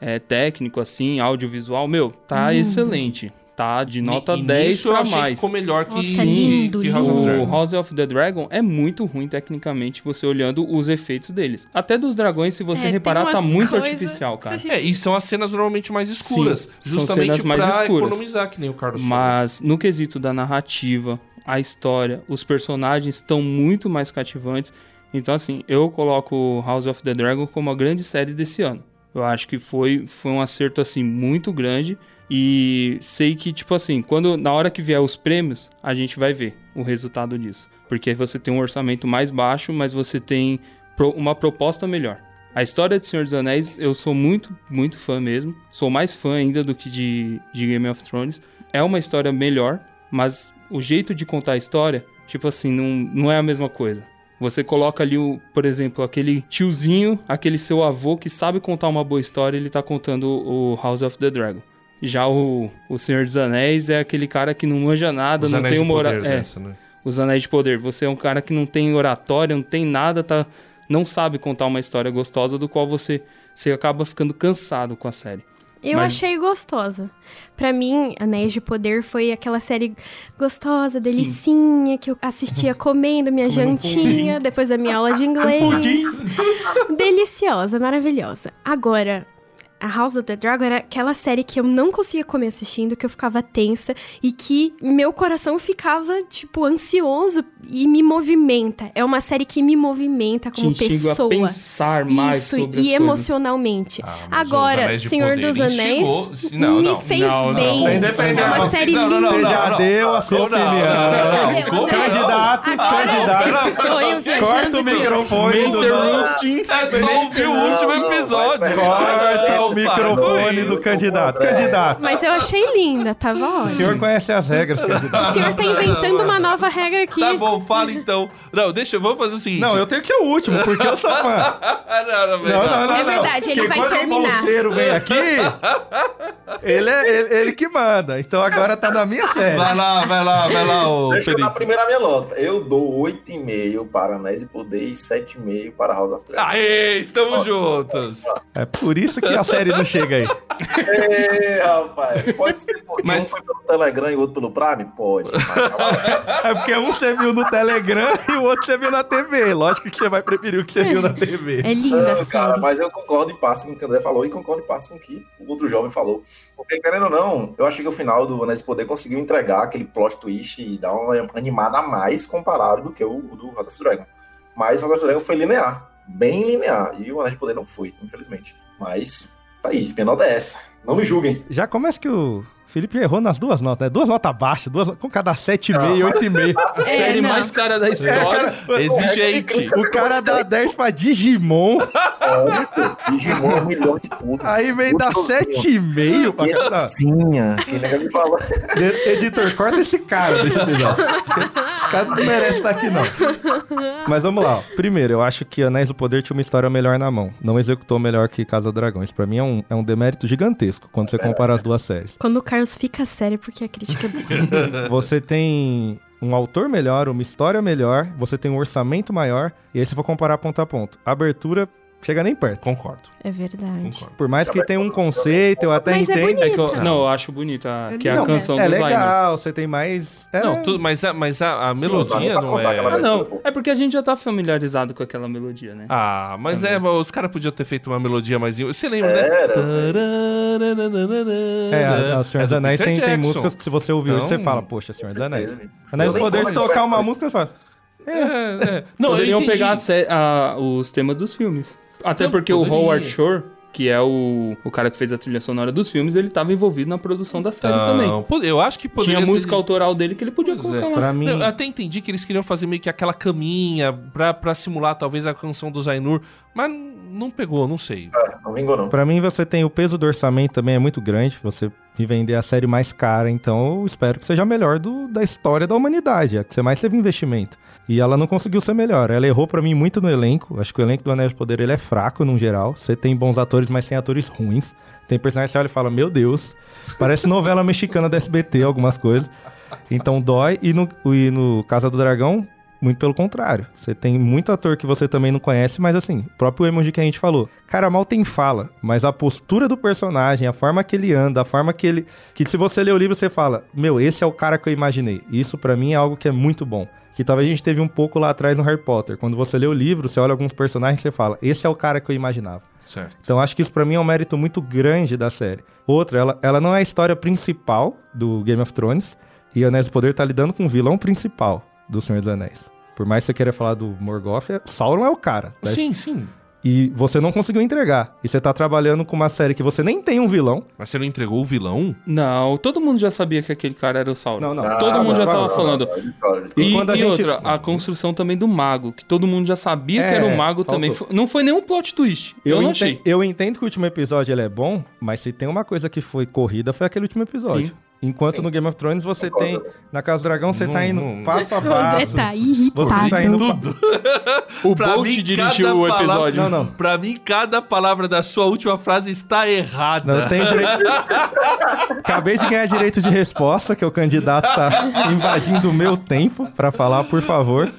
é, técnico, assim, audiovisual, meu, tá Lindo. excelente. Tá de nota E- e 10 nisso eu pra achei que mais. ficou melhor que, Nossa, que- lindo, que House of O Dragon. House of the Dragon é muito ruim tecnicamente, você olhando os efeitos deles. Até dos dragões, se você É, reparar, tá muito coisas- artificial, cara. É, e são as cenas normalmente mais escuras. Sim, são justamente mais escuras. economizar, que nem o Carlos falou. Mas no quesito da narrativa, a história, os personagens estão muito mais cativantes. Então, assim, eu coloco House of the Dragon como a grande série desse ano. Eu acho que foi, foi um acerto, assim, muito grande. E sei que, tipo assim, quando na hora que vier os prêmios, a gente vai ver o resultado disso. Porque aí você tem um orçamento mais baixo, mas você tem pro- uma proposta melhor. A história de Senhor dos Anéis, eu sou muito, muito fã mesmo. Sou mais fã ainda do que de, de Game of Thrones. É uma história melhor, mas o jeito de contar a história, tipo assim, não, não é a mesma coisa. Você coloca ali, o, por exemplo, aquele tiozinho, aquele seu avô que sabe contar uma boa história, ele tá contando o House of the Dragon. Já o, o Senhor dos Anéis é aquele cara que não manja nada, Os não Anéis tem uma Poder ora- é, dessa, né? os Anéis de Poder. Você é um cara que não tem oratória, não tem nada, tá, não sabe contar uma história gostosa, do qual você, você acaba ficando cansado com a série. Eu Mas- achei gostosa. Pra mim, Anéis de Poder foi aquela série gostosa, delicinha, que eu assistia comendo minha Comendo jantinha depois da minha aula de inglês. Deliciosa, maravilhosa. Agora, a House of the Dragon era aquela série que eu não conseguia comer assistindo, que eu ficava tensa e que meu coração ficava, tipo, ansioso e me movimenta. É uma série que me movimenta como Te pessoa. a pensar mais Isso, sobre e emocionalmente. Ah, Agora, Senhor Poder dos Anéis Não, me não. fez Não, não. bem. Sem depender, é uma não. série Não, não, não, Você linda. já não, deu a não, sua não, opinião. não, não, não. Candidato, candidato. sonho Corta o microfone Interrupting. É só ouvir o último Não, não, episódio. Corta Não, o microfone do candidato. Candidato. Mas eu achei linda, tava O ótimo. senhor conhece as regras, candidato. O senhor tá inventando uma nova regra aqui. Tá bom, fala então. Não, deixa, vamos fazer o seguinte. Não, eu tenho que ser o último, porque eu sou fã. não, não, Não, não, não. É não. verdade, ele Porque vai quando terminar. o bolseiro vem aqui, ele é ele, ele que manda. Então agora tá na minha série. Vai lá, vai lá, vai lá, ô Deixa eu dar a Felipe. primeira minha nota. Eu dou 8,5 para Anéis e Poder e 7,5 para House of Dragon. Aê, estamos juntos. É por isso que a série não chega aí. Ê, rapaz. Pode ser porque Mas- um foi pelo Telegram e o outro pelo Prime? Pode. Mas, É porque um você viu no Telegram e o outro você viu na TV. Lógico que você vai preferir o que você viu na TV. É linda a Não, cara, série. mas eu concordo em passo com o que o André falou e concordo em passo com o que o outro jovem falou. Porque, querendo ou não, eu achei que o final do Anéis de Poder conseguiu entregar aquele plot twist e dar uma animada a mais comparado do que o, o do House of Dragon. Mas House of Dragon foi linear, bem linear, e o Anéis de Poder não foi, infelizmente. Mas, tá aí, minha nota é essa. Não me julguem. Já começa que o Felipe errou nas duas notas, né? Duas notas baixas, duas, com cada 7,5, Ah, 8,5. A série não. mais cara da história. Exigente. O cara dá 10 pra Digimon, Digimon é um milhão de tudo. aí vem dar 7,5 pra cada. Criancinha, que nem ele fala. Editor, corta esse cara desse episódio. Esse cara não merece estar aqui, não. Mas vamos lá. ó. Primeiro, eu acho que Anéis do Poder tinha uma história melhor na mão. Não executou melhor que Casa do Dragão. Isso pra mim é um, é um demérito gigantesco quando você compara as duas séries. Quando o Carlos fica sério, porque a crítica é boa. Você tem um autor melhor, uma história melhor, você tem um orçamento maior, e aí se for comparar ponto a ponto, abertura chega nem perto. Concordo, É verdade. concordo. Por mais que tenha um conceito, eu até Mas é entendo. É que eu- não, eu acho bonita, a- É que é a canção é do Zayn. legal, você tem mais. é- Não, tudo, mas, a, mas a, a melodia dá pra não contar é. aquela Ah, não. É porque a gente já tá familiarizado com aquela melodia, né? Ah, mas é, os caras podiam ter feito uma melodia mais. Você lembra, né? Era. É, a, a Senhor É dos do Anéis tem, tem músicas que se você ouvir hoje, Então, você fala, poxa, Senhor dos Anéis. Anéis do Poder, se tocar uma música, você fala. É, é. Não, Poderiam eu entendi. pegar a a- os temas dos filmes. Até Não, porque poderia. o Howard Shore, que é o, o cara que fez a trilha sonora dos filmes, ele tava envolvido na produção da série também. Não, pode- eu acho que poderia Tinha ter- música autoral dele que ele podia Pois colocar é. lá. Pra mim, Eu até entendi que eles queriam fazer meio que aquela caminha pra, pra simular talvez a canção do Zainur, mas não pegou, não sei. Não vingou, não. pra mim, você tem o peso do orçamento também é muito grande. Você me vender a série mais cara, então eu espero que seja a melhor do, da história da humanidade. É a que você mais teve investimento. E ela não conseguiu ser melhor. Ela errou pra mim muito no elenco. Acho que o elenco do Anéis do Poder ele é fraco no geral. Você tem bons atores, mas tem atores ruins. Tem personagens que você olha e fala, meu Deus, parece novela mexicana da SBT, algumas coisas. Então dói. E no, e no Casa do Dragão, muito pelo contrário. Você tem muito ator que você também não conhece, mas assim, o próprio emoji que a gente falou. Cara, mal tem fala, mas a postura do personagem, a forma que ele anda, a forma que ele. Que se você ler o livro, você fala, meu, esse é o cara que eu imaginei. Isso pra mim é algo que é muito bom. Que talvez a gente teve um pouco lá atrás no Harry Potter. Quando você lê o livro, você olha alguns personagens e você fala, esse é o cara que eu imaginava. Certo. Então acho que isso pra mim é um mérito muito grande da série. Outra, ela, ela não é a história principal do Game of Thrones, e Anéis do Poder tá lidando com o vilão principal do Senhor dos Anéis. Por mais que você queira falar do Morgoth, é- Sauron é o cara. né? Sim, sim. E você não conseguiu entregar. E você tá trabalhando com uma série que você nem tem um vilão. Mas você não entregou o vilão? Não, todo mundo já sabia que aquele cara era o Sauron. Não, não. Ah, Todo mundo já não, tava não, falando. não, não, E. E quando a e gente- outra, a construção também do mago, que todo mundo já sabia que É, era o mago faltou. também. Foi- Não foi nenhum plot twist. Eu, não enten- achei. eu entendo que o último episódio ele é bom, mas se tem uma coisa que foi corrida, foi aquele último episódio. Sim. Enquanto Sim. no Game of Thrones você tem. Na Casa do Dragão você Não, tá indo não. passo a passo. tá Você tá irritado. indo. Tudo. O Pra Bolt mim, dirigiu o palavra- episódio. Não, não. Pra mim, cada palavra da sua última frase está errada. Não, eu tenho direito. Acabei de ganhar direito de resposta, que o candidato tá invadindo o meu tempo pra falar, por favor.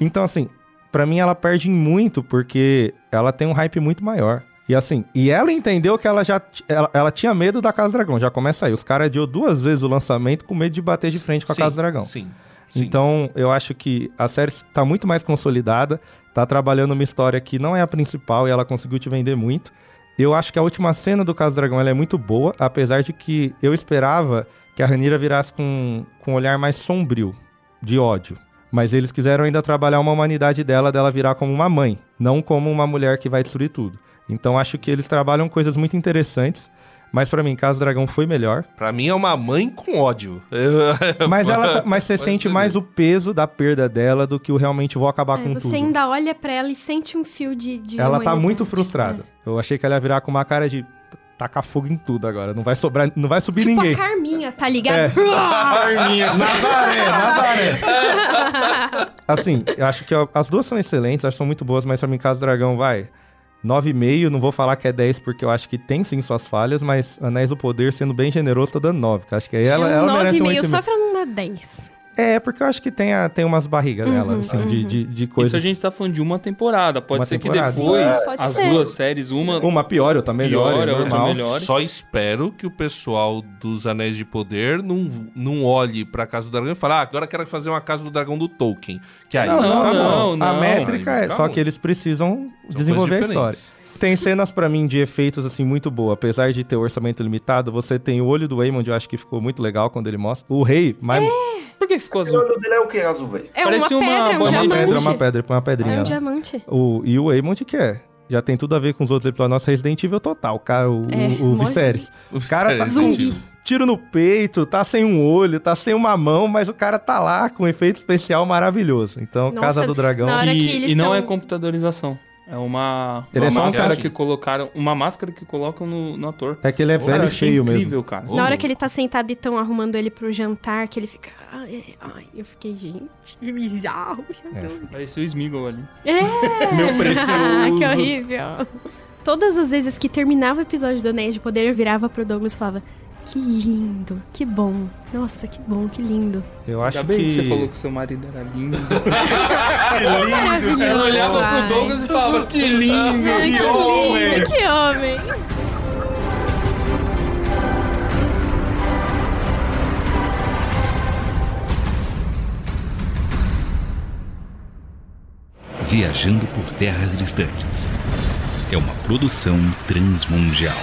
Então, assim, pra mim ela perde muito, porque ela tem um hype muito maior. E assim, e ela entendeu que ela já ela, ela tinha medo da Casa do Dragão, já começa aí. Os caras adiou duas vezes o lançamento com medo de bater de frente com a Sim, Casa do Dragão. Sim. sim. Então, eu acho que a série tá muito mais consolidada, tá trabalhando uma história que não é a principal e ela conseguiu te vender muito. Eu acho que a última cena do Caso do Dragão ela é muito boa, apesar de que eu esperava que a Ranira virasse com, com um olhar mais sombrio, de ódio. Mas eles quiseram ainda trabalhar uma humanidade dela, dela virar como uma mãe, não como uma mulher que vai destruir tudo. Então acho que eles trabalham coisas muito interessantes. Mas pra mim, Casa Dragão foi melhor. Pra mim é uma mãe com ódio. Mas, ela, tá- mas você Pode sente entender. mais o peso da perda dela do que o realmente vou acabar É, com você tudo. ainda olha pra ela e sente um fio de. de Ela tá muito frustrada. Eu achei que ela ia virar com uma cara de tacar fogo em tudo agora. Não vai sobrar, não vai subir Tipo ninguém. a Carminha, tá ligado? É. Nazaré, Nazaré. assim, eu acho que as duas são excelentes, acho que são muito boas, mas pra mim, Casa Dragão vai 9,5. Não vou falar que é 10 porque eu acho que tem sim suas falhas, mas Anéis do Poder, sendo bem generoso, tá dando 9. que eu Acho que aí ela, ela merece um 9,5 só 8,5. pra não dar 10. É, porque eu acho que tem, a, tem umas barrigas nela, Uhum, assim, de, uhum. de, de Isso coisa. a gente tá falando de uma temporada. Pode Uma ser temporada. que depois pode as ser. duas séries, uma Uma pior, outra melhor, pior, é outra normal. melhor. Só espero que o pessoal dos Anéis de Poder não, não olhe pra Casa do Dragão e fale, ah, agora quero fazer uma Casa do Dragão do Tolkien. Que aí Não, não, Não, não. não, A métrica é, Calma. só que eles precisam São desenvolver a história. Tem cenas pra mim de efeitos assim muito boa, apesar de ter orçamento limitado, você tem o olho do Waymond, eu acho que ficou muito legal quando ele mostra. O rei, mas Por que ficou O azul? olho dele é o que, azul, velho? É Parecia uma uma pedra, é um pedra, uma pedra, uma É pedrinha. um lá. diamante. O, e o Waymond que é? Já tem tudo a ver com os outros episódios. Nossa, Resident Evil total, cara, o, É, o, o Viserys. O cara tá Resident zumbi. Evil. Tiro no peito, tá sem um olho, tá sem uma mão, mas o cara tá lá com um efeito especial maravilhoso. Então, Nossa, Casa do Dragão. E, e não tão- é computadorização. É uma, Ele uma é só um máscara cara que colocaram. Uma máscara que colocam no, no ator. É que ele é Cara, velho e feio mesmo. incrível, cara. Ô, Na hora que ele tá sentado e tão arrumando ele pro jantar, que ele fica. Ai, ai, eu fiquei, gente, que bizarro. É. Parecia o Smeagol ali. É! Meu precioso. que horrível. Todas as vezes que terminava o episódio do Anéis de Poder, eu virava pro Douglas e falava: Que lindo, que bom. Nossa, que bom, que lindo. Eu acho Ainda bem que... que... você falou que seu marido era lindo. Maravilhoso. Ela olhava ai. pro Douglas e falava, que lindo! Ai, que lindo, que homem. Viajando por terras distantes. É uma produção transmundial.